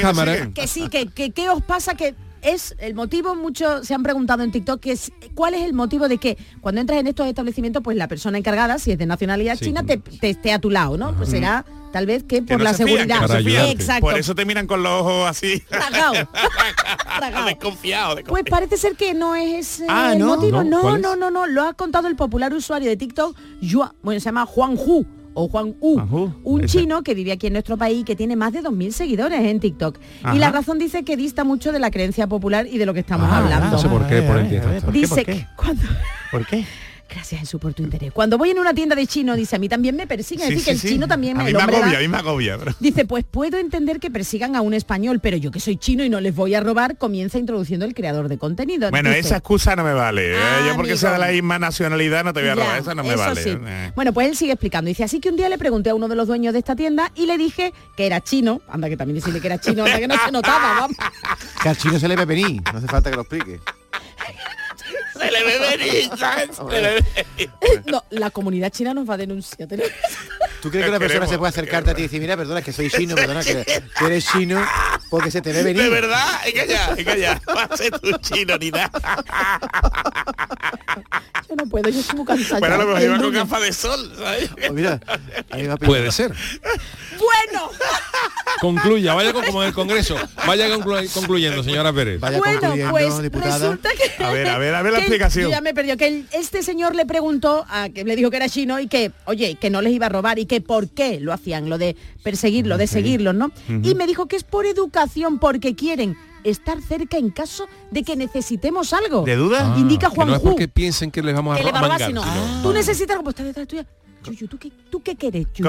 K: cámaras.
L: sí, que, que qué os pasa que es el motivo, muchos se han preguntado en TikTok, que es cuál es el motivo de que cuando entras en estos establecimientos, pues la persona encargada, si es de nacionalidad
K: Sí.
L: china, te, te esté a tu lado, ¿no? Pues será tal vez que
O: Que
L: por
O: no
L: la
O: se fían,
L: seguridad.
O: que no se
K: Para
O: fían.
K: ayudarte.
L: Exacto.
O: Por eso te miran con los ojos así.
L: Tragao. Tragao.
O: desconfiado.
L: Pues parece ser que no es ese
N: Ah,
L: el
N: ¿no?
L: motivo.
K: ¿No?
L: No, no, no, no. Lo ha contado el popular usuario de TikTok, Yua- bueno, se llama Juan Hu o Juan U, un
O: ese.
L: chino que vive aquí en nuestro país y que tiene más de 2.000 seguidores en TikTok.
O: Ajá.
L: Y la razón dice que dista mucho de la creencia popular y de lo que estamos
K: Ah,
L: hablando.
K: no sé por qué, por el
O: a ver, ¿por qué,
L: dice que cuando...
O: ¿Por qué?
L: Gracias Jesús por tu interés. Cuando voy en una tienda de chino, dice, a mí también me persiguen. es decir, que el chino también,
O: a mí me agobia,
L: da-
O: a mí me agobia. pero-
L: Dice, pues puedo entender que persigan a un español, pero yo que soy chino y no les voy a robar, comienza introduciendo el creador de contenido.
O: Bueno,
L: Dice,
O: esa excusa no me vale. ¿eh?
L: Ah,
O: yo porque
L: amigo.
O: sea de la misma nacionalidad no te voy a
L: Ya,
O: robar. Esa no me
L: eso
O: vale.
L: sí.
O: Eh.
L: Bueno, pues él sigue explicando. Dice, así que un día le pregunté a uno de los dueños de esta tienda y le dije que era chino. Anda, que también decirle que era chino, anda que no se notaba, vamos.
N: Que al chino se le ve venir, no hace falta que lo explique.
L: No, la comunidad china nos va a denunciar.
N: ¿Tú crees que una persona
O: Queremos,
N: se puede acercarte a ti y decir, mira, perdona, que soy chino, perdona, que, que eres chino, porque se te ve venir?
O: De verdad, es que ya, es que ya. Va a ser tu chino ni nada.
L: Yo no puedo, yo estoy muy cansada.
O: Pero a lo mejor con gafas de sol, ¿sabes?
N: Pues mira, a.
K: Puede ser.
L: Bueno,
K: Concluya, vaya con- como en el Congreso. Vaya conclu- concluyendo, señora Pérez.
N: Vaya
L: bueno,
N: concluyendo,
L: pues
N: diputada.
L: resulta que...
O: A ver, a ver, a ver la explicación.
L: Ya me perdió que el- este señor le preguntó a que le dijo que era chino y que, oye, que no les iba a robar y que por qué lo hacían, lo de perseguirlo, de seguirlos, ¿no? Y me dijo que es por educación, porque quieren estar cerca en caso de que necesitemos algo.
O: ¿De duda?
K: Ah,
L: Indica
K: que
L: Juan
K: no es
L: Ju.
K: porque piensen que les vamos a
L: que le va a robar, sino- tú necesitas algo, pues está detrás tuya. Yuyu, ¿tú qué, tú qué quieres, Yuyu?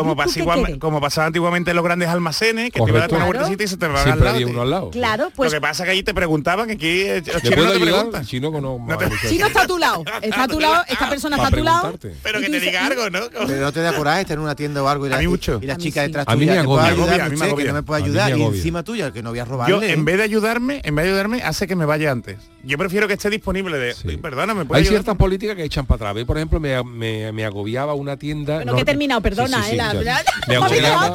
O: Como, pasaba antiguamente en los grandes almacenes, que te iba a dar
K: Correcto.
O: una vueltecita y se te va al
K: Siempre
O: lado.
K: había uno al lado.
L: Claro, pues
O: Lo que pasa es que allí te preguntaban que aquí eh, los
K: ¿Le
O: chinos
K: puedo
O: no te preguntan.
K: Si no, no,
O: No te-
L: si no está a tu lado, está a tu lado, esta persona está a tu lado.
O: Pero que te diga algo, ¿no?
N: Pero no te da coraje estar en una tienda o algo y la,
O: A mí mucho.
N: y la
L: A mí
N: chica detrás
K: A mí
N: tuya
K: me
N: te puede
K: agobia.
N: ayudar,
O: A mí me
N: que no me puede ayudar y encima tuya que no voy a
O: Yo,
N: robarle.
O: en vez de ayudarme, en vez de ayudarme, hace que me vaya antes. Yo prefiero que esté disponible de,
K: Sí.
O: perdona, me puede
K: Hay ciertas políticas que echan para atrás. ¿Ve? Por ejemplo, me, me- me agobiaba una tienda...
L: Bueno, que he terminado, perdona,
K: Sí, sí, sí,
L: eh, la-
K: me
L: no,
K: agobiaba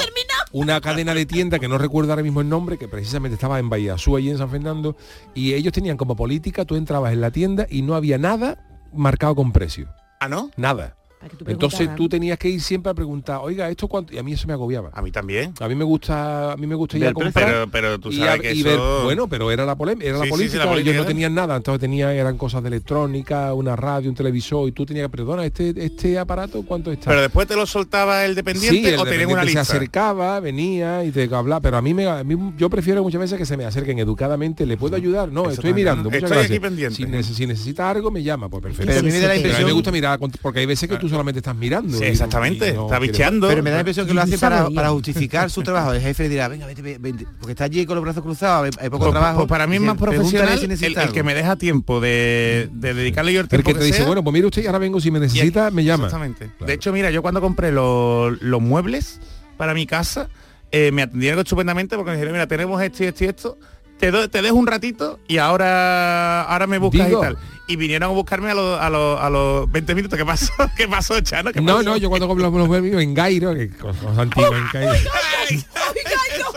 K: una cadena de tienda que no recuerdo ahora mismo el nombre, que precisamente estaba en Bahía Azul, allí en San Fernando, y ellos tenían como política, tú entrabas en la tienda y no había nada marcado con precio.
O: Ah, ¿no?
K: Nada.
L: Tú
K: Entonces tú tenías que ir siempre a preguntar, oiga, ¿esto cuánto? Y a mí eso me agobiaba.
O: A mí también.
K: A mí me gusta, a mí me gusta ir a comprar.
O: Pero, pero tú
K: y
O: sabes
K: a-
O: que
K: y
O: eso...
K: ver- bueno, pero era la polémica, era
O: Sí,
K: la
O: sí, sí,
K: política,
O: la
K: ellos
O: política,
K: no
O: ¿no?
K: tenían nada, entonces tenían, eran cosas de electrónica, una radio, un televisor, y tú tenías que, perdona, este, este aparato, ¿cuánto está?
O: Pero después te lo soltaba el dependiente
K: Sí, el
O: o tenían una lista.
K: se acercaba, venía y te hablaba, pero a mí me a mí yo prefiero muchas veces que se me acerquen educadamente, ¿le puedo ayudar? No,
O: Eso
K: estoy
O: también,
K: mirando,
O: Estoy aquí
K: gracias.
O: pendiente.
K: Si, neces- si necesitas algo me llama, pues perfecto.
N: Pero a mí me da la
K: Pero a mí
N: impresión-
K: me gusta mirar porque hay veces que tú solamente estás mirando.
O: Sí, exactamente,
K: y no
O: está bicheando.
N: Pero me da la impresión que lo hace para, justificar su trabajo. El jefe dirá, venga, vete, vete, vete", porque está allí con los brazos cruzados, hay, poco
O: Pues,
N: trabajo.
O: pues para mí es más
N: "Pregúntale
O: profesional
N: si
O: el, que
N: algo".
O: me deja tiempo de, de dedicarle yo el
K: El
O: tiempo
K: que te dice,
O: sea.
K: bueno, pues mire usted, ahora vengo, si me necesita, me llama.
O: Exactamente.
K: Claro.
O: De hecho, mira, yo cuando compré los, los muebles para mi casa, eh, me atendieron estupendamente porque me dijeron, mira, tenemos esto y esto y esto. Te, do- te dejo un ratito y ahora ahora me buscas
K: Digo.
O: y tal. Y vinieron a buscarme a los, a los, a los 20 minutos. ¿Qué pasó? ¿Qué pasó, Chano? ¿Qué
K: No,
O: pasó?
K: no, yo cuando compro los los en Gairo, que cosas antiguas en Gairo.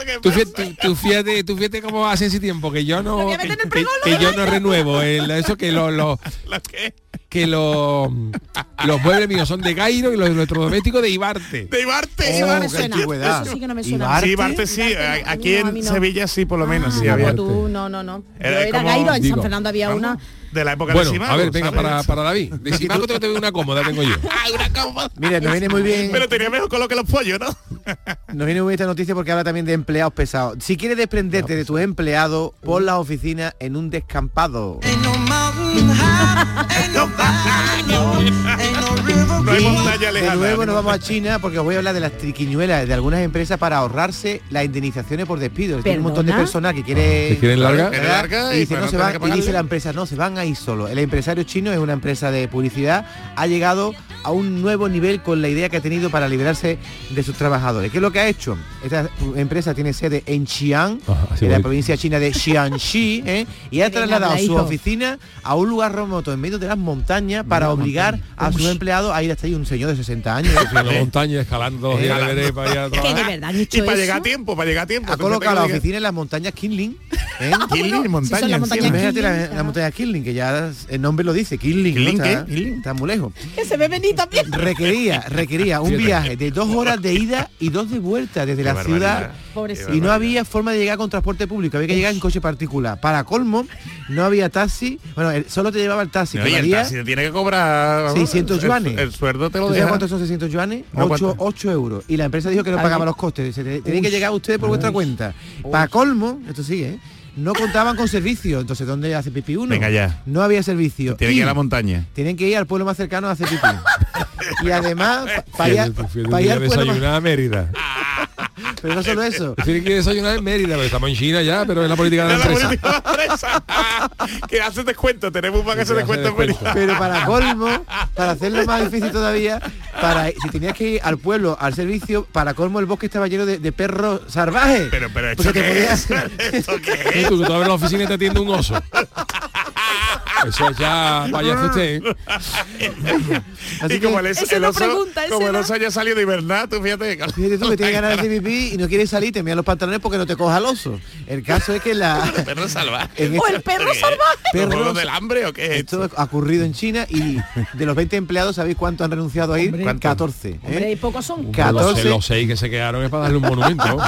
O: Ay, ¿eso qué
K: Tú fíjate, tú, tú fíjate, tú fíjate cómo hace ese tiempo que yo no
L: Lo
K: que, que-
L: lo
K: que yo no renuevo el- eso que los los
O: ¿Lo qué?
K: que los los muebles míos son de Gairo y los electrodomésticos de Ibarte.
O: De Ibarte.
N: Oh, antigüedad.
L: Eso sí que no me
N: ¿Y
L: suena.
N: Ibarte?
O: Sí, Ibarte sí.
L: Ibarte no,
O: Aquí
L: no,
O: en. Sevilla sí, por lo menos.
L: Ah,
O: sí, había.
L: tú, no, no, no.
O: Era
L: era,
O: como-
L: Gairo, en
K: digo,
L: San Fernando había
O: Vamos,
L: una.
O: De la época
K: Bueno,
O: de Simago,
K: a ver, venga,
O: ¿sabes?
K: para, para David. De Simago tengo que tener una cómoda, tengo yo.
O: Ah, una cómoda.
N: Mira, nos viene muy bien.
O: Pero tenía mejor color que los pollos, ¿no?
N: Nos viene muy bien esta noticia porque habla también de empleados pesados. Si quieres desprenderte de tus empleados, pon la oficina en un descampado.
O: No hay montaña
N: De nuevo nos vamos a China porque os voy a hablar de las triquiñuelas de algunas empresas para ahorrarse las indemnizaciones por despido. Tiene un montón de personal que quiere
K: ¿Que quieren larga?
O: Quiere larga
N: y,
O: y
N: dice, no se van, y la empresa, no, se van a ir solo. El empresario chino es una empresa de publicidad, ha llegado a un nuevo nivel con la idea que ha tenido para liberarse de sus trabajadores. ¿Qué es lo que ha hecho? Esta empresa tiene sede en Xi'an, en la provincia china de Xianxi, ¿eh? y ha trasladado su oficina a un lugar remoto en medio de las montañas para obligar a sus empleados a ir hasta ahí un señor de 60 años. ¿eh?
K: En la montaña, escalando. Everest para allá a
L: Que de
K: trabajar.
L: verdad han
O: Y para
L: eso.
O: llegar a tiempo, para llegar a tiempo.
N: Ha colocado la oficina en las montañas Kinling. ¿eh?
O: Killing,
L: Si
O: montaña.
L: las montañas
N: la,
L: Kinling,
N: la montaña Killing, que ya el nombre lo dice,
O: ¿qué? Killing.
N: está muy lejos.
L: Que se ve venir también.
N: Requería, requería un viaje de dos horas de ida y dos de vuelta desde
O: Qué
N: la ciudad.
L: Pobrecito.
N: Y no había forma de llegar con transporte público, había que llegar en coche particular. Para colmo, no había taxi, bueno, el- solo te llevaba el taxi, que
O: Oye, el taxi te tiene que cobrar vamos,
N: 600
O: el-
N: yuanes.
O: El, sueldo te lo
N: ¿Tú sabes
O: deja.
N: cuántos son 600 yuanes?
O: No,
N: 8,
O: ¿cuánto?
N: euros. Y la empresa dijo que no pagaba los costes. Dice, "Te- Tienen que llegar ustedes por vuestra cuenta. Para colmo, esto sigue, ¿eh? No contaban con servicio. Entonces, ¿dónde hace pipí uno?
O: Venga ya.
N: No había servicio.
O: Tiene que ir a la montaña.
N: Tienen que ir al pueblo más cercano a hacer pipí. y además, para ir,
K: Fíjate, fíjate,
N: pa' ir
K: ir a
N: al pueblo más...
K: desayunar a Mérida.
N: Pero no solo eso.
K: Tiene que desayunar en Mérida, pero estamos en China ya, pero es la política de la
O: La
K: empresa.
O: de la empresa. que hace descuento, tenemos para que
K: Que
O: se
K: hace
O: descuento en. Mérida.
N: Pero para colmo, para hacerlo más difícil todavía, para si tenías que ir al pueblo, al servicio, para colmo el bosque estaba lleno de, de perros salvajes.
O: Pero, pero, ¿esto
N: te
O: qué
N: podías-
O: es? ¿Esto qué
K: Y
O: es?
K: tú, que tú abres la oficina y te atiende un oso. Eso es ya payaso usted. ¿eh?
N: Así
O: y como el, el
L: no
O: oso,
L: pregunta,
O: como el oso haya salido de hibernar, tú fíjate.
N: Fíjate tú que tienes ganas de pipí y no quieres salir, te miran los pantalones porque no te coja el oso. El caso es que la...
O: Perro salvaje.
L: O el perro
O: ¿Qué?
L: salvaje.
O: ¿Los
N: Perros-
O: juegos del hambre o qué es esto?
N: Esto ha ocurrido en China y de los 20 empleados, ¿sabéis cuánto han renunciado a ir?
L: Hombre.
O: ¿Cuánto?
N: 14. ¿eh?
L: Hombre, y pocos son.
K: Pero Los,
N: 14.
K: los seis que se quedaron es para darle un monumento.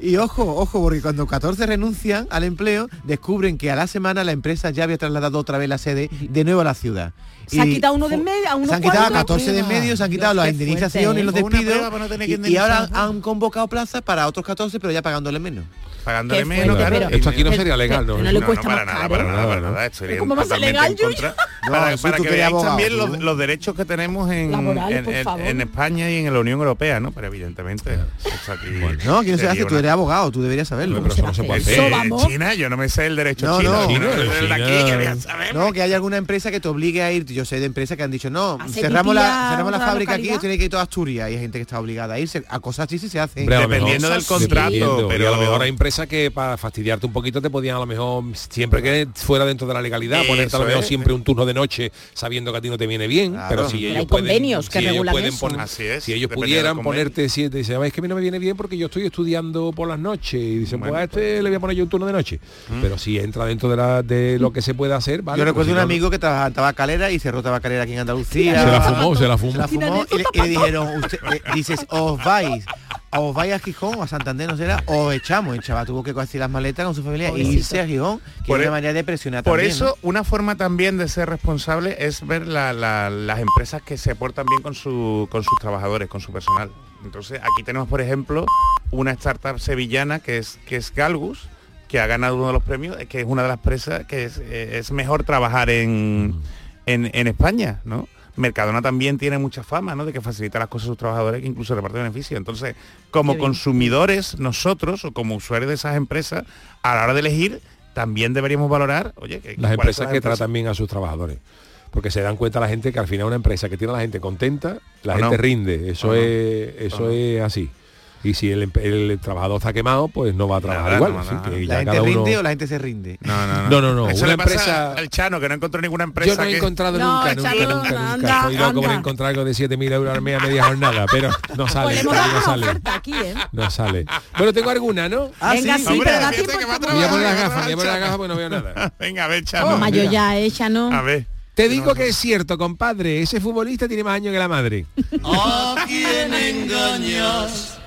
N: Y ojo, ojo, porque cuando 14 renuncian al empleo, descubren que a la semana la empresa ya había había trasladado otra vez la sede de nuevo a la ciudad.
L: Se ha
N: Y
L: quitado uno de en medio, a unos
N: se han quitado a
L: cuantos.
N: 14 de en medio, se han quitado las indemnizaciones y los despidos.
O: no
N: y- y, ahora han convocado plazas para otros 14, pero ya pagándole menos.
O: Pagándole menos,
L: fuerte,
O: claro.
L: pero-
K: Esto aquí no sería legal, ¿no?
L: no le cuesta
O: para
L: más
O: nada,
L: caro.
O: para nada, para
K: ¿no?
O: nada. Esto sería
L: ¿Cómo va a ser
O: totalmente
L: legal,
O: contra.
N: No,
O: para para que
N: que
O: veáis
N: abogado,
O: también los, los derechos que tenemos en,
L: Laborales,
O: en, en- en España y en la Unión Europea, ¿no? Pero evidentemente esto aquí
N: No, que no se
O: sería
N: hace, tú eres abogado, tú deberías saberlo.
K: Pero eso no se puede hacer.
O: China, yo no me sé el derecho
N: No,
O: chino.
N: no.
O: Saber.
N: No, que hay alguna empresa que te obligue a ir. Yo sé de empresas que han dicho, no,
L: ¿Hacer
N: cerramos la, cerramos la fábrica aquí, tiene que ir toda Asturias. Y hay gente que está obligada a irse. A cosas así sí se hacen.
O: Dependiendo del contrato, pero-
K: a lo mejor hay empresas que para fastidiarte un poquito te podían a lo mejor, siempre que fuera dentro de la legalidad,
O: Eso
K: ponerte a lo mejor
O: es.
K: siempre un turno de noche sabiendo que a ti no te viene bien,
N: Claro.
K: pero si
N: Pero
K: ellos
L: hay
K: pueden,
L: convenios que
K: si ellos
L: regulan
K: pueden
L: eso.
K: poner-
O: Así es,
K: si ellos pudieran ponerte, si dicen, "Ah, es que a mí no me viene bien porque yo estoy estudiando por las noches y dicen,
O: Bueno,
K: pues a este le voy a poner yo un turno de noche. Pero si entra dentro de, la, de lo que se puede hacer, vale.
N: Yo
K: pues
N: recuerdo
K: si
N: un
K: no,
N: amigo que trabajaba en tabacalera y cerró tabacalera aquí en Andalucía.
K: Se la fumó, se la fumó.
N: Se la fumó y le, y le dijeron, usted, eh, dices, os vais, os vais a Gijón o a Santander, no será, os echamos. El chaval tuvo que coger las maletas con su familia e irse a Gijón, que
O: Por
N: es
O: e-
N: una manera de presionar
O: Por
N: también,
O: eso, una forma también de ser responsable es ver la- la- las empresas que se portan bien con, su- con sus trabajadores, con su personal. Entonces, aquí tenemos, por ejemplo, una startup sevillana que es, que es Galgus, que ha ganado uno de los premios, que es una de las empresas que es, eh, es mejor trabajar en, en, en España, ¿no? Mercadona también tiene mucha fama, ¿no? De que facilita las cosas a sus trabajadores que incluso reparte beneficios. Entonces, como consumidores, nosotros, o como usuarios de esas empresas, a la hora de elegir, también deberíamos valorar, oye, que
K: las empresas que tratan bien a sus trabajadores. Porque se dan cuenta la gente que al final una empresa que tiene a la gente contenta, la
O: O
K: gente
O: no.
K: rinde. Eso
O: O no.
K: es, eso
O: no.
K: es así. Y si el, el trabajador está quemado, pues no va a trabajar
O: Nada,
K: igual.
O: no,
K: así
O: nada.
K: que
N: ¿La
K: ya
N: gente
K: cada uno-
N: rinde o la gente se rinde?
O: No, no, no.
K: No, no, no,
O: Eso
K: una
O: le pasa
K: empresa-
O: al Chano, que no encontró ninguna empresa
K: Yo no he
O: que-
K: encontrado
L: No,
K: nunca, nunca,
L: Chano,
K: nunca, nunca.
L: anda,
K: Estoy loco por
L: anda.
K: encontrar algo de 7.000 euros al mes a media jornada, pero no
L: Pues
K: sale,
L: le hemos
K: no sale.
L: aquí, ¿eh?
K: No sale. Bueno, tengo alguna, ¿no?
N: Ah,
L: Venga, sí,
O: Hombre,
L: pero da tiempo.
O: que va a
K: voy a poner las gafas, voy a poner las gafas porque no veo nada.
O: Venga, a ver,
L: Oh,
O: Chano.
L: mayo ya, ¿eh, Chano?
O: A ver.
K: Te digo que es cierto, compadre, ese futbolista tiene más años que la madre.
B: ¿A quién engañas?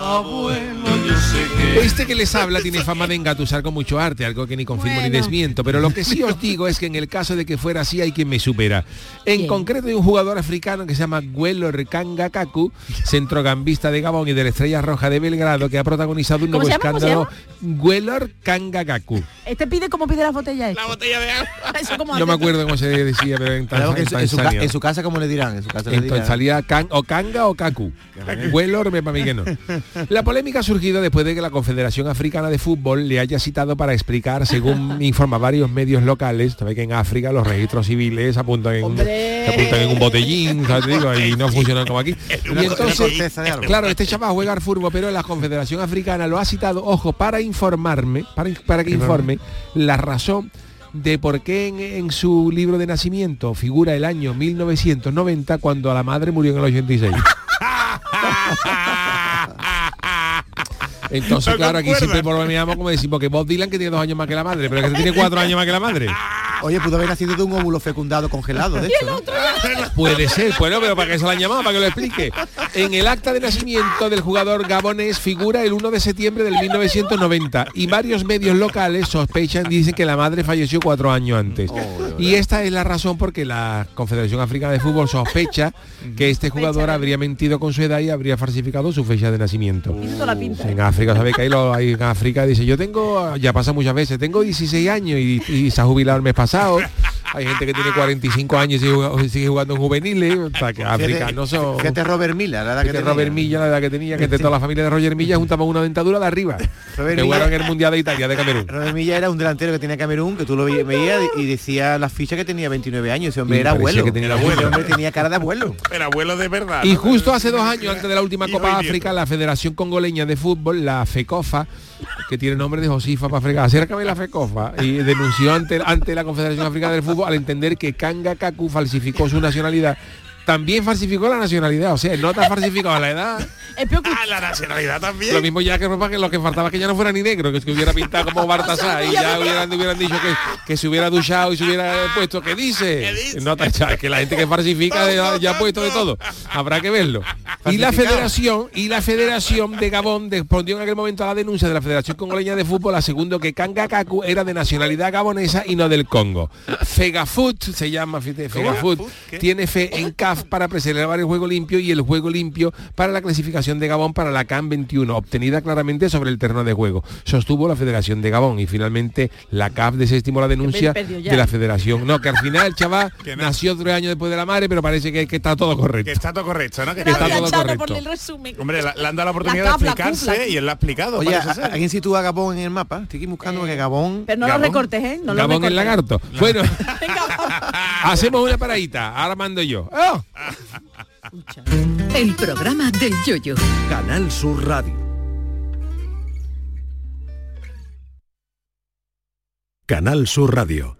B: Abuelo, yo sé que...
K: Este que les habla tiene fama de engatusar con mucho arte, algo que ni confirmo ni desmiento, pero lo que sí os digo es que en el caso de que fuera así hay quien me supera. En concreto hay un jugador africano que se llama Guelo Rekanga Kaku, centrogambista de Gabón y de la Estrella Roja de Belgrado, que ha protagonizado un
L: ¿Cómo
K: nuevo escándalo. Guelor Kanga Kaku.
L: Este pide como pide la botella esta.
O: La botella de agua.
L: Eso como
K: No me acuerdo cómo se decía, pero en,
N: Claro en, su, en su ca-
K: Tanzania.
N: en su casa, como le dirán? En su casa le
K: Entonces
N: dirán.
K: salía can- o Kanga o Kaku. Huelor me para mí que no. La polémica ha surgido después de que la Confederación Africana de Fútbol le haya citado para explicar, según informa varios medios locales, sabéis que en África los registros civiles apuntan en, un,
L: Hombre.
K: se apuntan en un botellín, ¿sabes? Te digo, y no funcionan como aquí. Y entonces, claro, este chaval juega al fútbol, pero la Confederación Africana lo ha citado, ojo, para informarme, para, para que informe la razón de por qué en, en su libro de nacimiento figura el año 1990 cuando la madre murió en el 86. Entonces,
O: ¿No
K: claro, aquí siempre bromeamos como decimos que Bob Dylan que tiene dos años más que la madre, pero que tiene cuatro años más que la madre.
N: Oye, pudo haber nacido de un óvulo fecundado congelado, de hecho, ¿no?
K: Puede ser, bueno, pero para que se la han llamado, para que lo explique. En el acta de nacimiento del jugador gabonés figura el 1 de septiembre del 1990 y varios medios locales sospechan, dicen que la madre falleció cuatro años antes. Y esta es la razón porque la Confederación Africana de Fútbol sospecha que este jugador habría mentido con su edad y habría falsificado su fecha de nacimiento. En África, ¿sabéis que hay, lo- hay en África? Dice, yo tengo, ya pasa muchas veces, tengo 16 años y, y se ha jubilado el mes pasado. Hay gente que tiene 45 años y sigue, jugando- sigue jugando en juveniles. O sea, que africanos son...
N: Fíjate Robert Milla, la edad que
K: Fíjate
N: tenía.
K: Robert Milla, la edad que tenía, que de toda la familia de Roger Milla juntaba una dentadura de arriba.
N: Robert
K: que
N: Milla-
K: jugaron en el Mundial de Italia, de Camerún.
N: Robert Milla era un delantero que tenía Camerún, que tú lo ve- veías y decía la ficha que tenía 29 años. Ese hombre
K: Y
N: era abuelo.
K: que tenía
N: Ese
K: abuelo.
N: hombre tenía cara de abuelo.
O: Pero abuelo de verdad.
K: Y justo hace dos años, antes de la última Copa. África, la Federación Congoleña de Fútbol, la FECOFA, que tiene nombre de Josifa para fregar, acércame la FECOFA, y denunció ante, ante la Confederación Africana del Fútbol al entender que Kanga Kaku falsificó su nacionalidad también falsificó la nacionalidad. O sea, no te ha falsificado la edad.
O: Ah, la nacionalidad también.
K: Lo mismo ya que ropa que lo que faltaba que ya no fuera ni negro, que es que hubiera pintado como Bartasá y ya hubieran, hubieran dicho que, que se hubiera duchado y se hubiera puesto. ¿Qué dice? No te es que la gente que falsifica ya, ya ha puesto de todo. Habrá que verlo. Y la federación, y la federación de Gabón respondió en aquel momento a la denuncia de la Federación Congoleña de Fútbol, asegurando que Kanga Kaku era de nacionalidad gabonesa y no del Congo. Fegafoot se llama fíjate, Fegafoot, tiene fe en CAF para preservar el juego limpio y el juego limpio para la clasificación de Gabón para la CAN 21, obtenida claramente sobre el terreno de juego. Sostuvo la Federación de Gabón y finalmente la CAF desestimó la denuncia de la Federación. No, que al final el chaval nació tres años después de la madre, pero parece que, que está todo
O: Que
K: correcto.
O: está todo correcto, ¿no? Que
K: Que está todo correcto.
O: Hombre, la- le han dado la oportunidad
L: La CAF,
O: de
L: la
O: explicarse
L: CUF, la
O: y él lo ha explicado.
N: Oye,
O: parece
N: ¿a-
O: ser.
N: ¿a- ¿alguien sitúa a Gabón en el mapa? Estoy aquí buscando que Gabón...
L: Pero no lo
N: Gabón.
L: recortes, ¿eh? No lo
K: Gabón el lagarto. Bueno, hacemos una paradita. Ahora mando yo. ¡Oh!
I: El programa del yoyo.
B: Canal Sur Radio. Canal Sur Radio.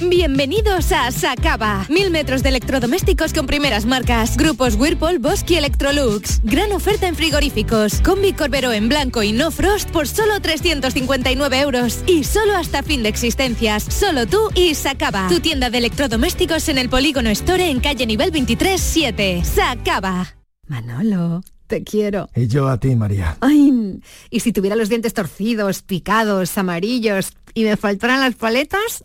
P: Bienvenidos a Sacaba. Mil metros de electrodomésticos con primeras marcas. Grupos Whirlpool, Bosch y Electrolux. Gran oferta en frigoríficos. Combi Corbero en blanco y no frost por solo 359 euros. Y solo hasta fin de existencias. Solo tú y Sacaba. Tu tienda de electrodomésticos en el Polígono Store en calle nivel 23 7. Sacaba.
Q: Manolo, te quiero.
R: Y yo a ti, María.
Q: Ay, y si tuviera los dientes torcidos, picados, amarillos y me faltaran las paletas,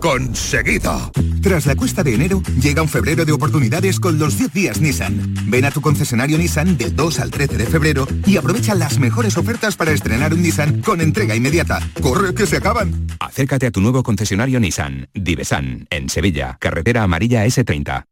A: conseguido.
S: Tras la cuesta de enero, llega un febrero de oportunidades con los 10 días Nissan. Ven a tu concesionario Nissan del 2 al 13 de febrero y aprovecha las mejores ofertas para estrenar un Nissan con entrega inmediata. ¡Corre que se acaban!
T: Acércate a tu nuevo concesionario Nissan, Divesan, en Sevilla, carretera amarilla S30.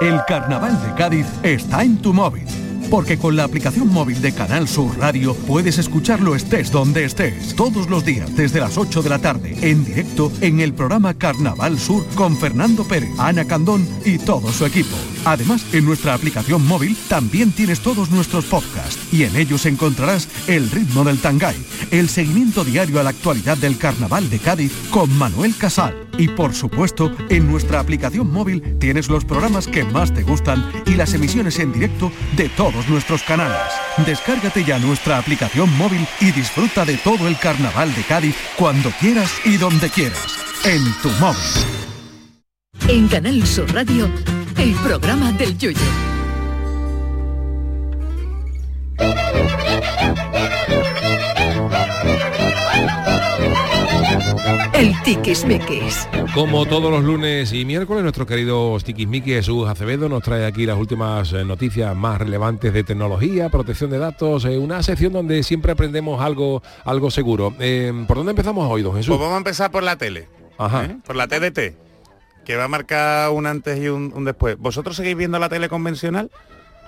H: El carnaval de Cádiz está en tu móvil. Porque con la aplicación móvil de Canal Sur Radio puedes escucharlo estés donde estés, todos los días desde las 8 de la tarde, en directo en el programa Carnaval Sur con Fernando Pérez, Ana Candón y todo su equipo. Además, en nuestra aplicación móvil también tienes todos nuestros podcasts y en ellos encontrarás el ritmo del tangay, el seguimiento diario a la actualidad del Carnaval de Cádiz con Manuel Casal. Y por supuesto, en nuestra aplicación móvil tienes los programas que más te gustan y las emisiones en directo de todos nuestros canales. Descárgate ya nuestra aplicación móvil y disfruta de todo el Carnaval de Cádiz cuando quieras y donde quieras. En tu móvil.
I: En Canal Sur Radio, el programa del yoyo. El tiquismiquis.
K: Como todos los lunes y miércoles, nuestro querido Stiquismiki Jesús Acevedo nos trae aquí las últimas eh, noticias más relevantes de tecnología, protección de datos, eh, una sección donde siempre aprendemos algo, algo seguro. Eh, ¿Por dónde empezamos hoy, don Jesús?
O: Pues vamos a empezar por la tele.
K: Ajá.
O: ¿eh? Por la TDT. Que va a marcar un antes y un, un después. ¿Vosotros seguís viendo la tele convencional?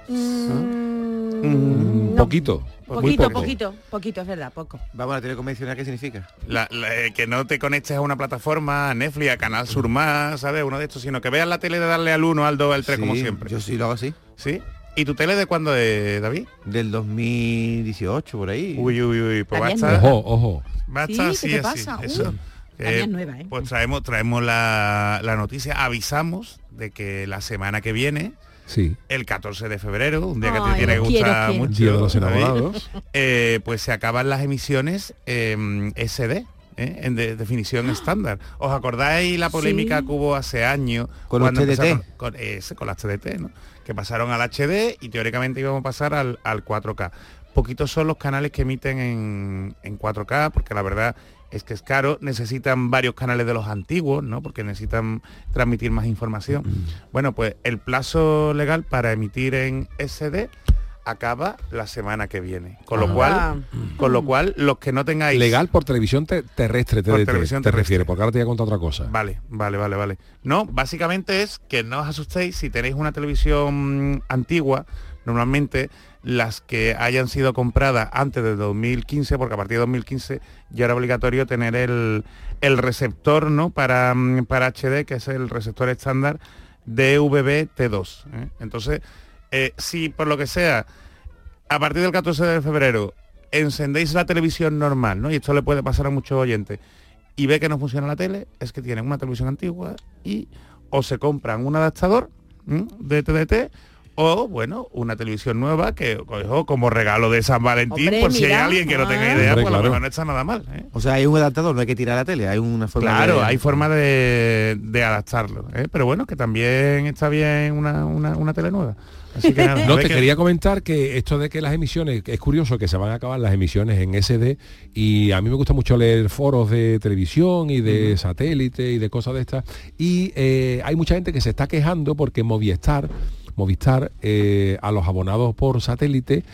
K: Un poquito. muy
L: Poquito,
K: poco.
L: poquito, poquito, es verdad, poco.
N: Vamos a la tele convencional, ¿qué significa?
O: La- la- eh, que no te conectes a una plataforma, a Netflix, a Canal Sur Más, ¿sabes? Uno de estos, sino que veas la tele de darle al 1, al 2, al 3 como siempre.
N: Yo sí lo hago así.
O: ¿Sí? ¿Y tu tele de cuándo es, David?
N: Del 2018, por ahí.
O: Uy, uy, uy, pues va a
N: También
O: estar...
N: nueva.
K: Ojo, ojo.
O: Va a
L: Sí,
O: estar
L: ¿qué
O: así,
L: te
O: así,
L: pasa?
O: eso.
L: Nueva, ¿eh?
O: Pues traemos, traemos la, la noticia, avisamos de que la semana que viene,
K: Sí.
O: el 14 de febrero, un día que te tiene que gustar
L: quiero.
O: mucho,
K: Día de los
O: David,
K: enamorados.
O: eh, pues se acaban las emisiones eh, SD, ¿eh? en de- definición estándar. ¿Os acordáis la polémica
N: Sí.
O: que hubo hace años
N: Con los TDT.
O: empezaron- con, ese, con las TDT, ¿no? que pasaron al HD y teóricamente íbamos a pasar al, al 4K. Poquitos son los canales que emiten en, en 4K, porque la verdad es que es caro, necesitan varios canales de los antiguos, ¿no? Porque necesitan transmitir más información. Bueno, pues el plazo legal para emitir en SD acaba la semana que viene. Con lo
K: Ah.
O: cual, con lo cual los que no tengáis
K: Legal por televisión te- terrestre,
O: Por
K: TDT,
O: televisión
K: te
O: terrestre.
K: refiere, porque ahora te voy a contar otra cosa.
O: Vale, vale, vale, vale. No, básicamente es que no os asustéis si tenéis una televisión antigua, normalmente las que hayan sido compradas antes de 2015, porque a partir de 2015 ya era obligatorio tener el, el receptor ¿no? para, mm, para HD, que es el receptor estándar DVB-T2. ¿eh? Entonces, eh, si por lo que sea, a partir del 14 de febrero encendéis la televisión normal, ¿no? Y esto le puede pasar a muchos oyentes, y ve que no funciona la tele, es que tienen una televisión antigua y o se compran un adaptador de TDT o, bueno, una televisión nueva que cojo como regalo de San Valentín,
N: Hombre,
O: por si
N: mira.
O: hay alguien que no tenga
N: Ah.
O: idea,
N: Hombre,
O: pues a lo
N: claro.
O: mejor no está nada mal. ¿eh?
N: O sea, hay un adaptador, no hay que tirar la tele, hay una forma
O: Claro,
N: de-
O: hay forma de, de adaptarlo, ¿eh? pero bueno, que también está bien una, una, una tele nueva. Así que nada,
K: No, te
O: que-
K: quería comentar que esto de que las emisiones, es curioso que se van a acabar las emisiones en SD y a mí me gusta mucho leer foros de televisión y de satélite y de cosas de estas y eh, hay mucha gente que se está quejando porque Movistar Movistar eh, a los abonados por satélite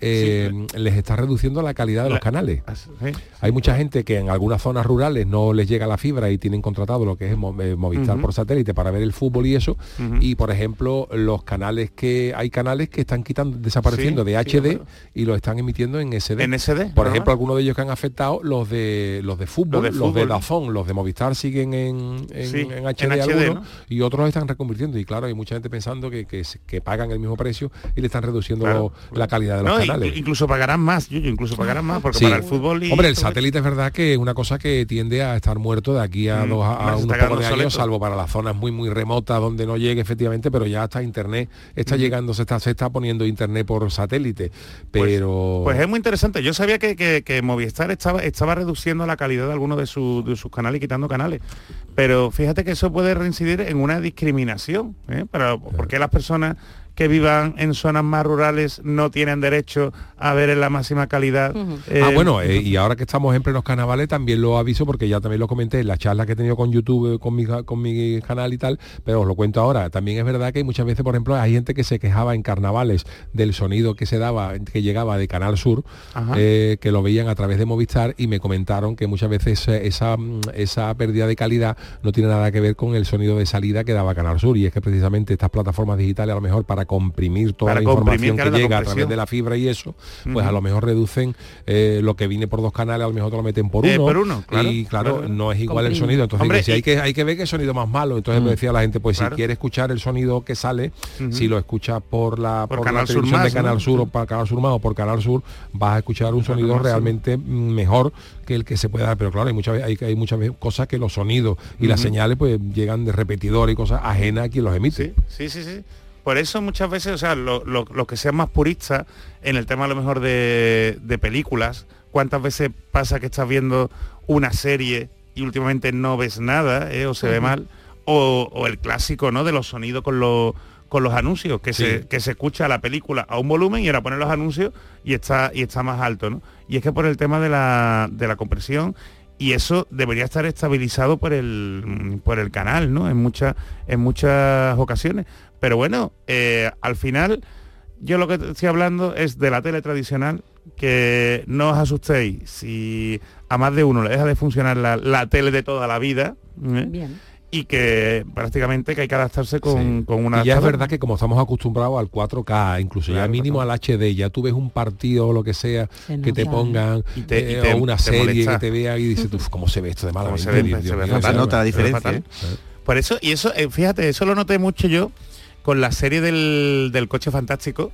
K: eh, les está reduciendo la calidad de los canales.
O: Sí.
K: Hay mucha gente que en algunas zonas rurales no les llega la fibra y tienen contratado lo que es eh, Movistar por satélite para ver el fútbol y eso. Y por ejemplo, los canales que hay canales que están quitando, desapareciendo
O: Sí,
K: de
O: sí,
K: HD
O: claro.
K: y lo están emitiendo en SD.
O: En SD,
K: Por
O: ajá.
K: ejemplo, algunos de ellos que han afectado los de los de fútbol,
O: Los
K: los
O: de fútbol.
K: Dazón, los de Movistar siguen en, en,
O: Sí,
K: en
O: en
K: HD, algunos,
O: ¿no?
K: y otros los están reconvirtiendo. Y claro, hay mucha gente pensando que, que, que pagan el mismo precio y le están reduciendo
O: Claro,
K: la calidad de los
O: No,
K: canales.
O: inclu- incluso pagarán más, incluso pagarán más, porque
K: Sí.
O: para el fútbol y
K: Hombre, el satélite es verdad que es una cosa que tiende a estar muerto de aquí a,
O: Mm,
K: dos, a-
O: hombre,
K: unos pocos de años, salvo para las zonas muy muy remotas donde no llegue efectivamente, pero ya hasta internet está llegando, se está, se está poniendo internet por satélite. Pero
O: Pues es muy interesante. Yo sabía que, que- que Movistar estaba, estaba reduciendo la calidad de algunos de, su- de sus canales y quitando canales. Pero fíjate que eso puede reincidir en una discriminación. ¿eh? Pero, ¿Por qué las personas persona que vivan en zonas más rurales no tienen derecho a ver en la máxima calidad? eh,
K: ah, bueno, eh, y ahora que estamos en plenos carnavales también lo aviso porque ya también lo comenté en la charla que he tenido con YouTube, eh, con mi, con mi canal y tal, pero os lo cuento ahora. También es verdad que muchas veces, por ejemplo, hay gente que se quejaba en carnavales del sonido que se daba, que llegaba de Canal Sur, eh, que lo veían a través de Movistar y me comentaron que muchas veces esa, mm, esa pérdida de calidad no tiene nada que ver con el sonido de salida que daba Canal Sur y es que precisamente estas plataformas digitales a lo mejor para comprimir toda
O: Para
K: la
O: comprimir,
K: información
O: claro,
K: que llega a través de la fibra y eso, pues a lo mejor reducen eh, lo que viene por dos canales, a lo mejor te lo meten por uno.
O: Eh, por uno, claro,
K: y claro,
O: claro.
K: no es igual el sonido. Entonces,
O: Hombre,
K: que si hay que hay que ver qué sonido más malo. Entonces me decía la gente, pues
O: Claro.
K: si quiere escuchar el sonido que sale, si lo escuchas por la,
O: Por
K: por
O: Canal
K: la
O: Sur
K: televisión
O: Más,
K: de Canal
O: ¿no?
K: Sur o para Canal Sur más o por Canal Sur, vas a escuchar un sonido realmente mejor que el que se puede dar. Pero claro, hay muchas veces, hay, hay muchas veces cosas que los sonidos y las señales pues llegan de repetidor y cosas ajenas a quien los emite.
O: Sí, sí, sí. Por eso muchas veces, o sea, lo- lo- los que sean más puristas en el tema a lo mejor de, de películas, ¿cuántas veces pasa que estás viendo una serie y últimamente no ves nada eh, o se ve mal? O, o el clásico, ¿no? De los sonidos con los con los anuncios, que,
K: Sí.
O: se, que se escucha la película a un volumen y ahora ponen los anuncios y está, y está más alto, ¿no? Y es que por el tema de la, de la compresión y eso debería estar estabilizado por el por el canal no en muchas en muchas ocasiones pero bueno eh, al final yo lo que te estoy hablando es de la tele tradicional que no os asustéis si a más de uno le deja de funcionar la, la tele de toda la vida ¿eh?
L: Bien.
O: y que prácticamente que hay que adaptarse con, con una
K: Y ya es verdad que como estamos acostumbrados al 4K, incluso ya
O: Claro,
K: mínimo al HD, ya tú ves un partido o lo que sea
O: Se
K: que te pongan
O: Y te- y
K: eh,
O: te-
K: o una
O: te
K: serie
O: molesta.
K: que te vea y dices, "Uf, ¿cómo se ve esto de
O: Cómo
K: malamente?
O: se ve,
K: Dios
O: se ve fatal, nota la diferencia,
K: fatal".
O: ¿eh? Por eso, y eso, eh, fíjate, eso lo noté mucho yo con la serie del, del coche fantástico,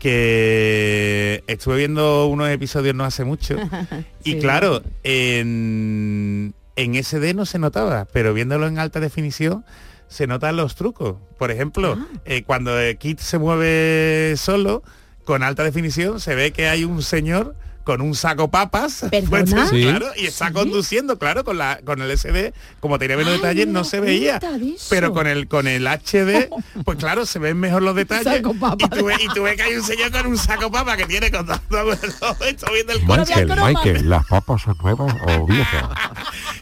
O: que estuve viendo unos episodios no hace mucho. y claro, en, en SD no se notaba, pero viéndolo en alta definición se notan los trucos. Por ejemplo, eh, cuando Kit se mueve solo, con alta definición, se ve que hay un señor con un saco papas, pues,
L: Sí.
O: claro, y está conduciendo, claro, con la con el SD, como tenía menos
L: Ay,
O: detalles,
L: no
O: no se veía. Pero con el con el HD, pues claro, se ven mejor los detalles. Y tú, ves, y tú ves que hay un señor con un saco papa que tiene con todo, esto viendo el
K: Michael,
O: coche.
K: Michael, ¿las papas son nuevas o viejas?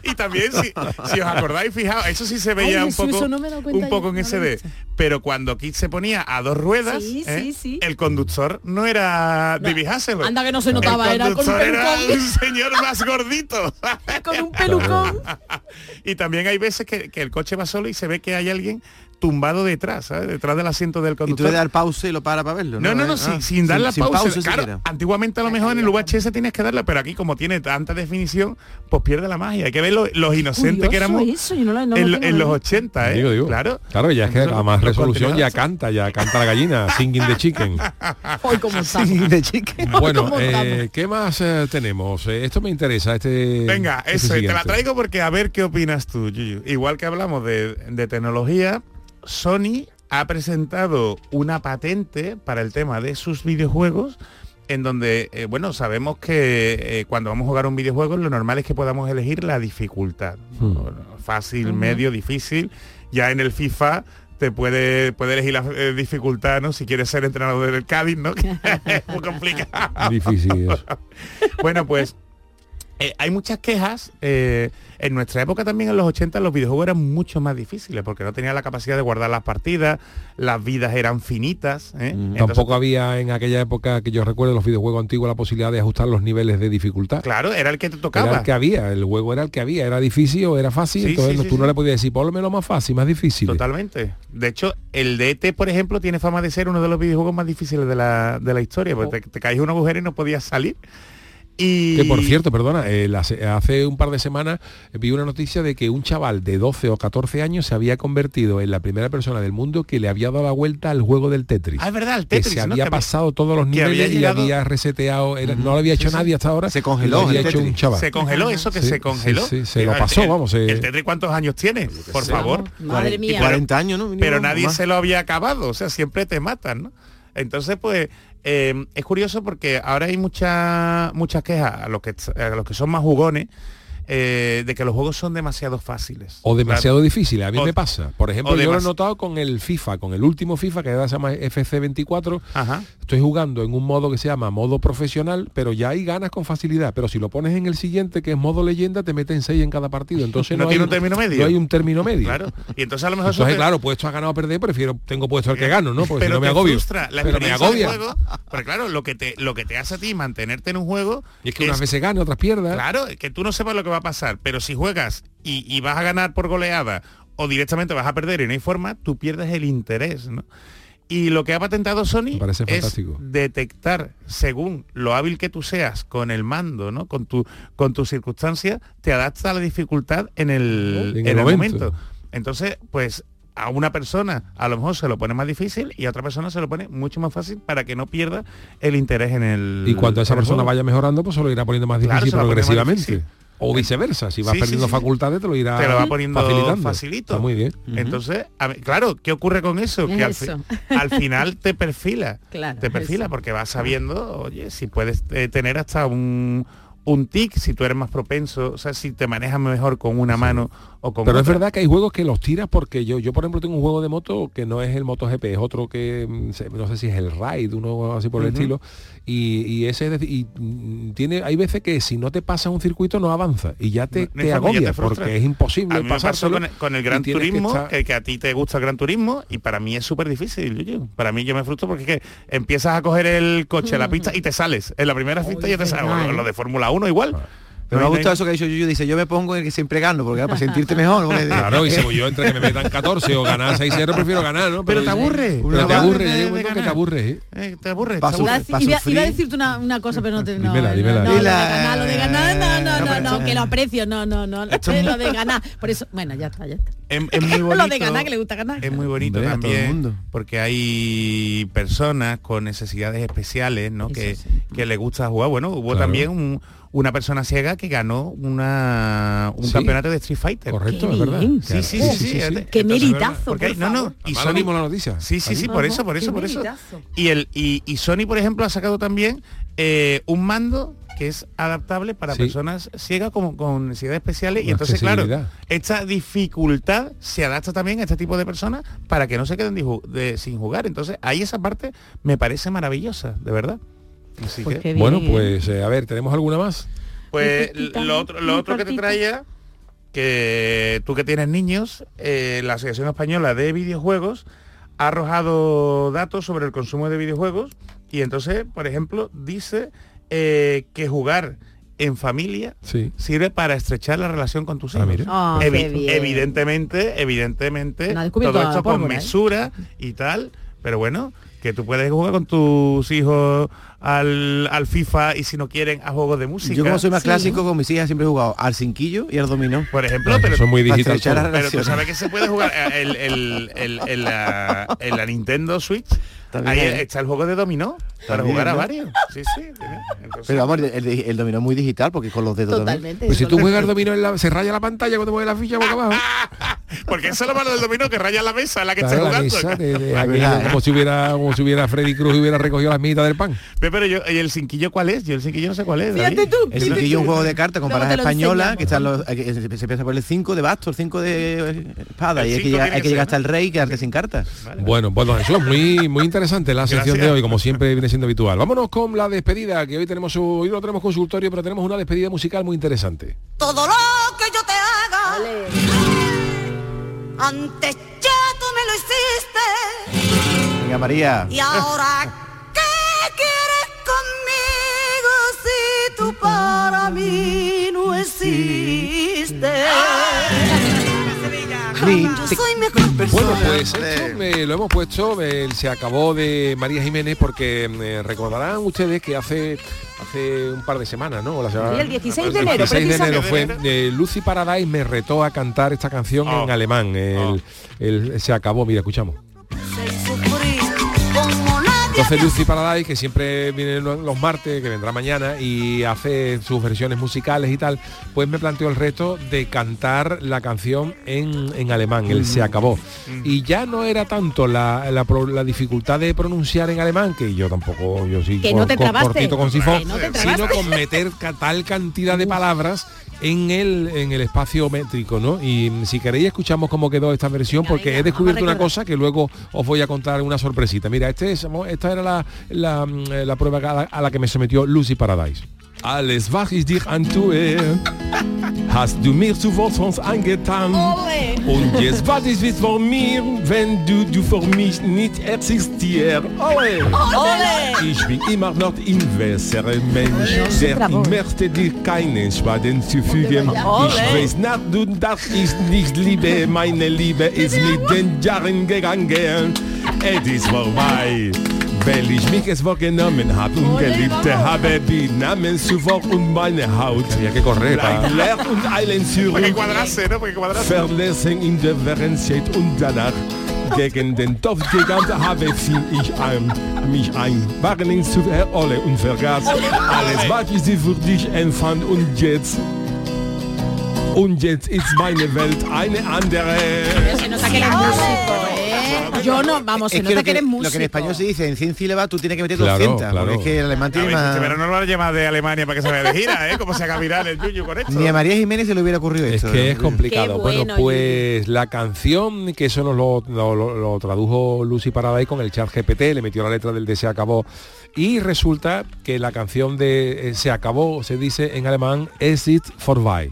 O: Y también, si, si os acordáis, fijaos, eso sí se veía
L: Ay,
O: un poco,
L: no
O: un poco
L: yo,
O: en
L: no
O: SD. Pero cuando Kit se ponía a dos ruedas,
L: Sí,
O: ¿eh?
L: sí, sí.
O: el conductor no era David Hasselhoff.
L: Anda que no se notaba, era con un pelucón.
O: un señor más gordito.
L: con un pelucón.
O: y también hay veces que, que el coche va solo y se ve que hay alguien tumbado detrás, ¿sabes? detrás del asiento del
N: Y tú
O: conductor.
N: le das pausa y lo para para verlo.
O: No, no, no,
N: Eh,
O: sin,
N: ah,
O: sin dar la pausa. claro,
N: siquiera.
O: antiguamente a lo mejor en el VHS tienes que darla, pero aquí como tiene tanta definición, pues pierde la magia. Hay que ver lo- los inocentes que éramos
L: eso, no no
O: en, los
L: ni-
O: 80, ¿eh?
K: Digo, digo.
O: Claro.
K: Claro, ya es que a más resolución ya canta, ya canta la gallina, singing the chicken.
L: Hoy como está.
K: Bueno,
L: ¿Cómo
K: eh,
L: estamos?
K: ¿qué más eh, tenemos? Eh, esto me interesa, este
O: Venga,
K: este
O: eso, y te la
K: siguiente.
O: traigo porque a ver qué opinas tú, Yuyu. Igual que hablamos de, de tecnología, Sony ha presentado una patente para el tema de sus videojuegos en donde, eh, bueno, sabemos que eh, cuando vamos a jugar un videojuego lo normal es que podamos elegir la dificultad. ¿no? Fácil, medio, difícil. Ya en el FIFA te puede, puede elegir la eh, dificultad, ¿no? Si quieres ser entrenador del Cádiz, ¿no? Es muy complicado.
K: Difícil eso.
O: bueno, pues eh, hay muchas quejas. eh, en nuestra época también, en los 80, los videojuegos eran mucho más difíciles porque no tenían la capacidad de guardar las partidas, las vidas eran finitas. ¿eh? Entonces,
K: Tampoco había en aquella época que yo recuerdo los videojuegos antiguos la posibilidad de ajustar los niveles de dificultad.
O: claro, era el que te
K: Era
O: tocaba.
K: el que había, el juego era el que había, era difícil o era fácil,
O: Sí,
K: entonces
O: sí,
K: no-
O: sí,
K: tú no
O: sí.
K: le podías decir, ponlo menos más fácil, más difícil.
O: Totalmente. De hecho, el DT, por ejemplo, tiene fama de ser uno de los videojuegos más difíciles de la, de la historia, porque te, te caes en un agujero y no podías salir. Y
K: Que por cierto, perdona, eh, la se- hace un par de semanas vi una noticia de que un chaval de 12 o 14 años se había convertido en la primera persona del mundo que le había dado la vuelta al juego del Tetris.
O: Ah, es verdad, el
K: que
O: Tetris,
K: se
O: ¿no?
K: había
O: Que había-
K: pasado todos los
O: que
K: niveles
O: había
K: y había reseteado, era- no lo había hecho
O: Sí, sí.
K: nadie hasta ahora.
N: Se congeló
K: lo había
N: el
K: hecho un chaval.
O: Se congeló eso que
K: Sí,
O: se congeló.
K: sí, se lo pasó,
O: el-
K: vamos. eh.
O: ¿El Tetris cuántos años tiene? Por favor.
L: Madre mía.
N: 40 años,
O: pero nadie
N: más.
O: se lo había acabado, o sea, siempre te matan, ¿no? Entonces, pues, eh, es curioso porque ahora hay muchas muchas quejas a los que a los que son más jugones eh, de que los juegos son demasiado fáciles.
K: O demasiado
O: Claro.
K: difíciles, a mí
O: O-
K: me pasa. Por ejemplo, yo lo he notado con el FIFA, con el último FIFA que se llama FC24.
O: Ajá.
K: Estoy jugando en un modo que se llama modo profesional, pero ya hay ganas con facilidad. Pero si lo pones en el siguiente, que es modo leyenda, te meten 6 en cada partido. Entonces
O: No
K: no,
O: tiene
K: hay
O: un término medio.
K: No hay un término medio.
O: Claro. Y entonces a lo mejor
K: Entonces,
O: te-
K: claro, puesto a ganar o perder, prefiero, tengo puesto el que gano, ¿no? Porque si
O: pero
K: no me agobio.
O: frustra la
K: pero me agobia.
O: juego, pero claro, lo que te lo que te hace a ti mantenerte en un juego
K: Y es que unas veces gana, otras pierdas.
O: Claro, que tú no sepas lo que va a pasar, pero si juegas y, y vas a ganar por goleada o directamente vas a perder y no hay forma, tú pierdes el interés, ¿no? Y lo que ha patentado Sony
K: parece
O: es
K: fantástico.
O: detectar, según lo hábil que tú seas con el mando, ¿no? Con tu con tus circunstancias, te adapta a la dificultad en el,
K: En
O: en
K: el momento.
O: momento. Entonces, pues a una persona a lo mejor se lo pone más difícil y a otra persona se lo pone mucho más fácil para que no pierda el interés en el
K: Y cuando esa persona
O: juego.
K: vaya mejorando, pues se lo irá poniendo más
O: Claro,
K: difícil
O: más
K: progresivamente.
O: difícil.
K: O viceversa, si vas
O: Sí,
K: perdiendo
O: sí.
K: facultades te lo irá
O: te lo va poniendo
K: facilitando.
O: facilito.
K: Está muy bien.
O: Entonces, a claro, ¿qué ocurre con eso?
L: Es
O: que al, fi-
L: eso.
O: al final te perfila.
L: Claro,
O: te perfila
L: eso.
O: porque vas sabiendo, oye, si puedes eh, tener hasta un, un tic, si tú eres más propenso, o sea, si te manejas mejor con una mano o con
K: Pero es verdad que hay juegos que los tiras porque yo, yo por ejemplo tengo un juego de moto que no es el MotoGP, es otro que mm, no sé si es el Ride, uno así por el estilo. Y, y ese y, mm, tiene, hay veces que si no te pasas un circuito no avanza y ya te,
O: No
K: te
O: forma, ya
K: agobia
O: te frustra.
K: porque es imposible
O: A mí me pasó con el, con el
K: y
O: Gran
K: que
O: Turismo,
K: estar-
O: que, que a ti te gusta el Gran Turismo, y para mí es súper difícil, Yuyu. Para mí yo me frustro porque es que empiezas a coger el coche, la pista, y te sales. En la primera pista ya te sales.
L: verdad,
O: O
L: ¿eh?
O: Lo de Fórmula 1 igual.
N: Pero me ha gustado eso que ha dicho Yuyu, dice, yo me pongo en el que siempre gano, porque para sentirte mejor. porque-
K: Claro, y si yo entre que me metan 14 o ganar 6-0 prefiero ganar, ¿no?
O: Pero te aburre.
K: Pero te aburre,
O: de- de
K: que te aburre, ¿eh?
O: Eh, te aburre. Te.
L: Iba iba- a decirte una, una cosa, pero no te... No,
K: Dímela,
L: no,
K: dímela.
L: no, lo de ganar, lo de ganar, no, no, no,
O: No,
L: no,
O: pero-
L: que lo aprecio, no, no, no, lo de ganar. Por eso, bueno, ya está, ya está.
O: Es, es muy bonito.
L: Lo de ganar, que le gusta ganar.
O: Es muy bonito
N: Hombre, a todo el
O: también
N: mundo.
O: porque hay personas con necesidades especiales, ¿no?
L: Eso
O: Que,
L: sí.
O: que le gusta jugar. Bueno, hubo
K: Claro.
O: también un- una persona ciega que ganó una, un
K: Sí.
O: campeonato de Street Fighter.
K: Correcto,
L: Qué
K: es verdad.
L: bien.
O: Sí, sí, sí, sí.
K: sí.
L: Qué meritazo, por
O: no, no, y
K: Ahora
O: Sony-
K: la noticia.
O: Sí, sí, sí, por eso, por eso, por eso. Y el y, y Sony, por ejemplo, ha sacado también eh, un mando que es adaptable para
K: Sí.
O: personas ciegas como con necesidades especiales y entonces claro esta dificultad se adapta también a este tipo de personas para que no se queden de- sin jugar entonces ahí esa parte me parece maravillosa de verdad Así que-
K: bueno, pues eh, a ver, ¿tenemos alguna más?
O: pues lo otro, lo otro que te traía, que tú que tienes niños, eh, la Asociación Española de Videojuegos ha arrojado datos sobre el consumo de videojuegos y entonces, por ejemplo, dice eh, que jugar en familia
K: Sí.
O: sirve para estrechar la relación con tus
K: Ah,
O: hijos.
K: mira.
L: Ah,
O: evidentemente, evidentemente,
L: No
O: todo esto con
L: pólvora,
O: mesura y tal, pero bueno, que tú puedes jugar con tus hijos al, al FIFA y si no quieren a juegos de música.
N: Yo como soy más clásico, con mis hijas siempre he jugado al cinquillo y al dominó.
O: Por ejemplo,
K: pero son muy digital
O: Pero tú sabes que se puede jugar eh, el, el, el, el- la, en la Nintendo Switch.
N: También
O: Ahí está el juego de dominó para
N: También,
O: jugar a
N: ¿no?
O: varios. Sí, sí. Entonces-
N: Pero vamos, el, dominó es muy digital porque con los dedos también.
L: Totalmente.
K: Pues si tú juegas dominó en la, se raya la pantalla cuando mueves la ficha boca abajo.
O: Porque eso es lo malo del dominó, que raya la mesa en la que
K: Claro,
O: esté
K: la
O: jugando.
K: mesa de- de
N: La
K: aquí,
N: verdad,
K: como si hubiera como si hubiera Freddy Cruz y hubiera recogido las mitas del pan.
O: Pero yo, ¿y el cinquillo cuál es? Yo el cinquillo no sé cuál es.
L: Fíjate tú.
N: El cinquillo es un juego de cartas con
L: lo
N: españolas, que están los, hay que- se empieza por el 5 de bastos, el 5 de eh, espada,
O: El
N: y hay que, llegar, hasta el rey y quedarte sin cartas.
K: Bueno, bueno, eso es muy muy interesante la sección
O: Gracias.
K: de hoy, como siempre viene siendo habitual. Vámonos con la despedida, que hoy tenemos hoy no tenemos consultorio, pero tenemos una despedida musical muy interesante.
U: Todo lo que yo te haga, antes ya tú me lo hiciste.
N: Venga, María.
U: Y ahora, ¿qué quieres conmigo si tú para mí no existes?
N: Ni
U: Yo
N: te-
U: soy mejor persona.
K: Bueno, pues esto me lo hemos puesto, eh, se acabó de María Jiménez porque eh, recordarán ustedes que hace hace un par de semanas, ¿no? La semana-
L: Sí, el 16 de
K: el
L: enero,
K: 16 de enero
L: precisamente.
K: fue eh, Lucy Paradise me retó a cantar esta canción
O: Oh.
K: en alemán. El, el- se acabó, mira, escuchamos. Entonces Lucy Paradise, que siempre viene lo- los martes, que vendrá mañana y hace sus versiones musicales y tal, pues me planteó el reto de cantar la canción en, en alemán, el Se acabó. Y ya no era tanto la, la dificultad de pronunciar en alemán, que yo tampoco, yo sí,
L: Que
K: cor-
L: no te
K: cortito con sifón,
L: no
K: sino con meter tal cantidad de palabras en el en el espacio métrico, ¿no? Y si queréis escuchamos cómo quedó esta versión, porque he descubierto una cosa que luego os voy a contar una sorpresita. Mira, este es, esta era la, la, la prueba a la, a la que me sometió Lucy Paradise. Alles was ich dich antue, hast du mir zuvor sonst angetan. Und jetzt was ist es von mir, wenn du, du für mich nicht existierst. Ole!
U: Ole!
K: Ich bin immer noch ein besserer Mensch, der ich möchte dir keinen Schaden zufügen.
U: Ole!
K: Ich weiß nach du, dass ich nicht liebe, meine Liebe ist mit den Jahren gegangen. Es ist vorbei. Weil ich mich es vorgenommen habe und geliebt habe, die Namen zuvor und meine Haut.
O: Ein
K: Leer und Eilen zurück. Verlassen in der Vergangenheit und danach gegen den Topf gegangen habe fing ich an, mich ein Wagen zu Olle und vergaß alles, was ich sie für dich empfand und jetzt und jetzt ist meine Welt eine andere.
L: Se nota que eres músico, ¿eh? Yo no, vamos, se
N: Es que
L: nota
N: lo
L: que,
N: que,
L: eres
N: lo
L: músico.
N: que en español se dice en 100 sílabas tú tienes que meter
K: Claro,
N: 200
K: claro.
N: porque es que el alemán tiene más...
O: este verano no lo van a llamar de Alemania para que se vaya de gira, ¿eh? Como se haga viral el Yuyu con esto.
N: Ni a María Jiménez se le hubiera ocurrido
K: Es
N: esto.
K: que es complicado. Bueno,
L: bueno,
K: pues la canción, que eso nos lo, lo- lo- lo tradujo Lucy Paradise con el chat GPT, le metió la letra del de Se acabó. Y resulta que la canción de eh, Se acabó se dice en alemán Es it vorbei.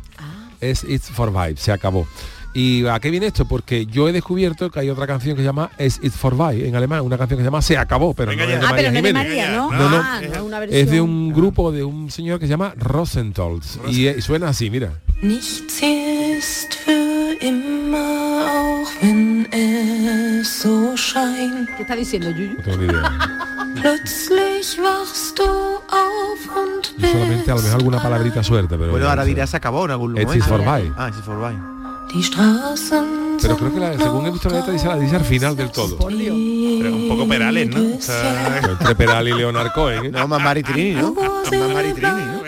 K: Es it vorbei, se acabó. ¿Y a qué viene esto? Porque yo he descubierto que hay otra canción que se llama Es it vorbei en alemán, una canción que se llama Se acabó, pero
O: Venga
K: no
O: ya.
K: es de
L: Ah,
K: María
L: pero no es de
K: Jiménez.
L: María, ¿no?
K: No, no.
L: Ah, no, una versión.
K: Es de un grupo de un señor que se llama Rosentholz y, y suena así, mira.
U: Nichts ist für immer, auch wenn es so scheint.
L: ¿Qué está diciendo Yuyu?
K: No tengo ni idea.
U: Plötzlich wachst du
K: Y solamente a lo mejor alguna palabrita suerte, pero.
N: Bueno, ahora
K: no sé.
N: dirá se acabó en algún
K: It's
N: momento.
K: is vorbei.
N: Ah, it's
U: die Straßen
K: Pero creo que la, según he visto la letra dice, la dice al final del todo.
L: Por Dios.
O: Pero un poco Perales, ¿no? O sea,
K: Entre Peral y Leonard Cohen. ¿eh?
N: No, más Mari Trini, ¿no? Más Mari Trini, ¿no?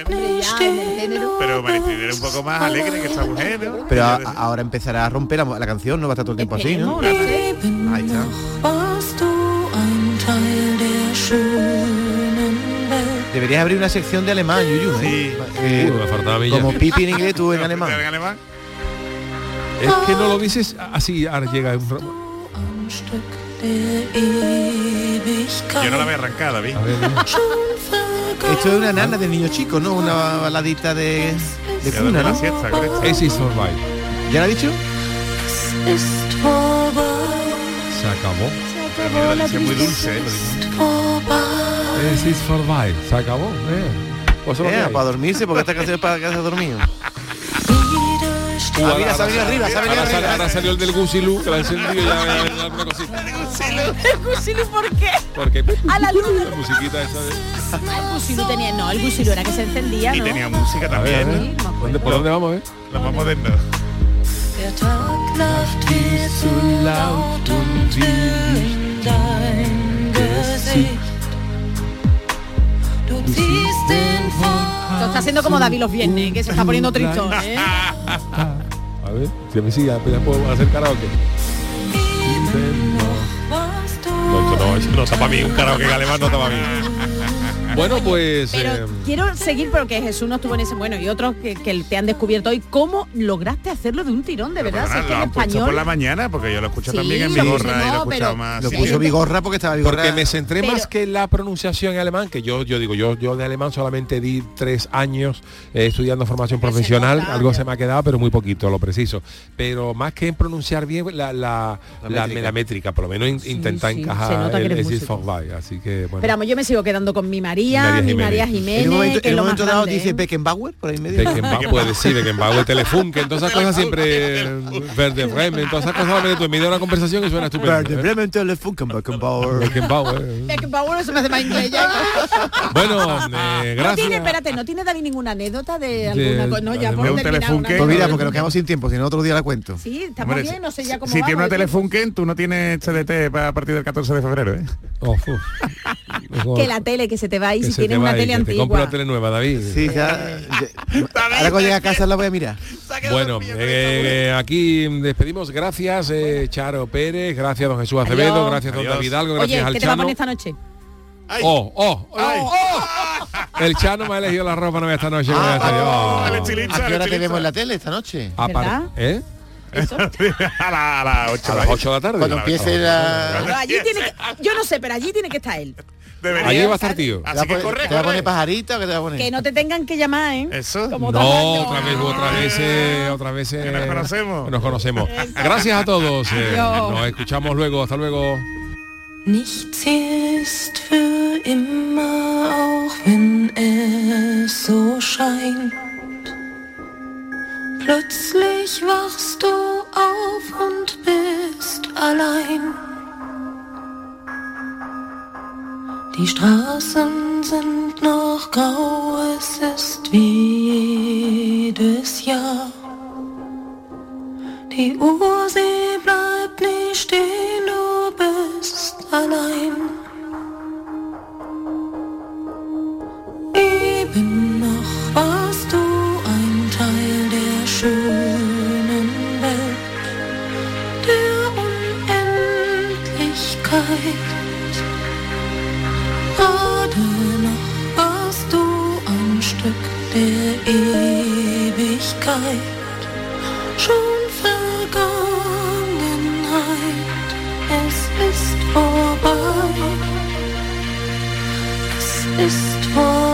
O: Pero Maricel era un poco más alegre que esta mujer, ¿no?
N: Pero a- ahora empezará a romper la, la canción, no va a estar todo el tiempo así, ¿no? Ahí está. Deberías abrir una sección de alemán, Yuyu. ¿eh? Eh,
K: me faltaba a
N: como pipi en inglés, tú en alemán.
K: Es que no lo dices así, ahora llega un...
O: Yo no la voy a arrancar, David.
N: Esto es una nana de niño chico, ¿no? Una baladita de, de
O: Ya
N: cuna,
O: la
N: ¿no?
O: siesta, correcto.
K: Ese is Survive.
N: ¿Ya lo ha dicho?
K: Se acabó.
O: Muy dulce, ¿eh?
K: Is Survive. Se acabó. eh. Pues
N: Eh, para dormirse, porque esta canción es para quedarse dormido. Ah, mira, se ha venido arriba, se ha venido
K: ahora,
N: arriba.
K: ahora salió el del Gusilú, que la encendido ya alguna cosita.
L: ¿El Gusilu por qué?
K: Porque
L: A la luz.
K: la musiquita esa de...
L: El Gusilu tenía, no, el Gusilu era que se encendía,
O: Y tenía música
K: ver,
O: también.
K: ¿Dónde- ¿Por dónde vamos a ver?
O: Lo más moderno.
L: Esto está haciendo como David los viernes, que se está poniendo tristón, ¿eh?
K: A ver, si a mí sí, ya, ya puedo hacer karaoke. No, esto no, eso no está para mí, un karaoke en alemán no está para mí. Bueno, pues...
L: Pero
K: eh,
L: quiero seguir porque Jesús no estuvo en ese bueno y otros que, que te han descubierto hoy. ¿Cómo lograste hacerlo de un tirón, de verdad? Si es que
O: lo
L: en español...
O: por la mañana, porque yo lo escucho
L: Sí,
O: también en Vigorra y lo
L: no,
O: escuchado
L: pero-
O: más.
N: Lo
O: sí.
N: puso Vigorra porque estaba Vigorra.
K: Porque me centré
L: Pero-
K: más que en la pronunciación en alemán, que yo, yo digo, yo, yo de alemán solamente di tres años eh, estudiando formación profesional, algo se me ha quedado, pero muy poquito, lo preciso. Pero más que en pronunciar bien la, la,
N: La
K: la-
N: métrica.
K: la métrica, por lo menos in- intentar
L: sí, se
K: encajar
L: nota que
K: el for Life, Así que bueno.
L: Esperamos, yo me sigo quedando con mi María,
K: María.
L: María Jiménez,
N: En un momento,
L: que
N: en
L: es
N: un momento dado
L: grande,
N: dice
L: ¿eh?
N: Beckenbauer por ahí medio.
K: Beckenbauer, puede sí, Beckenbauer, Telefunken, todas esas cosas siempre Verde Bremen, todas esas cosas tú en medio de una conversación y suena estupendo.
N: Verde
K: ¿eh?
N: Bremen, Telefunken, Beckenbauer.
K: Beckenbauer.
L: Beckenbauer eso me hace más inglés ya.
K: Bueno, eh,
L: No tiene,
K: gracias.
L: espérate, no tiene David ninguna anécdota de
K: De-
L: alguna cosa. No, ya
K: de
L: por
K: un
L: terminar
O: telefunken.
L: una
N: Pues mira, porque nos quedamos sin tiempo, si no otro día la cuento.
L: Sí, estamos bien, no sé ya cómo
O: si tiene una
L: de.
O: Telefunken, tú no tienes CDT para a partir del 14 de febrero, ¿eh?
K: Oh, uf.
L: Que la tele, que se te va ahí
K: Que
L: si tienes una
K: ahí,
L: tele
K: que te compro
L: antigua.
K: una tele nueva, David.
N: Sí, ya. ya- ahora cuando llegue a casa la voy a mirar.
K: Bueno, eh, eh, aquí despedimos. Gracias, eh, Charo Pérez. Gracias, don Jesús Acevedo.
L: Adiós.
K: Gracias, don. David Algo.
L: Oye,
K: Gracias al
L: ¿qué te va a
K: Chano.
L: poner esta noche?
K: Oh, oh, oh, oh. El Chano me ha elegido la ropa nueva esta noche.
N: Ah,
K: Oh.
N: ¿A qué hora te vemos en la tele esta noche?
L: ¿Verdad?
K: ¿Eh?
O: a, la- a las 8
K: A las 8 de la tarde.
N: Cuando empiece la...
L: Pero allí tiene que, yo no sé, pero allí tiene que estar él.
K: Allí va a estar tío.
N: ¿Te va
O: Así
N: a
O: que
N: poner-
O: corre,
N: ¿Te va a poner pajarita o qué te va a poner?
L: Que no te tengan que llamar, ¿eh?
O: Eso.
L: Como
K: No, otra vez, otra vez, eh, otra vez. eh,
O: nos conocemos.
K: Nos conocemos. Gracias a todos. eh, nos escuchamos luego. Hasta luego.
U: Nichts ist für immer, auch wenn es so scheint. Plötzlich wachst du auf und bist allein. Die Straßen sind noch grau, es ist wie jedes Jahr. Die Uhr, sie bleibt nie stehen, du bist allein. Ewigkeit schon Vergangenheit. Es ist vorbei. Es ist vorbei.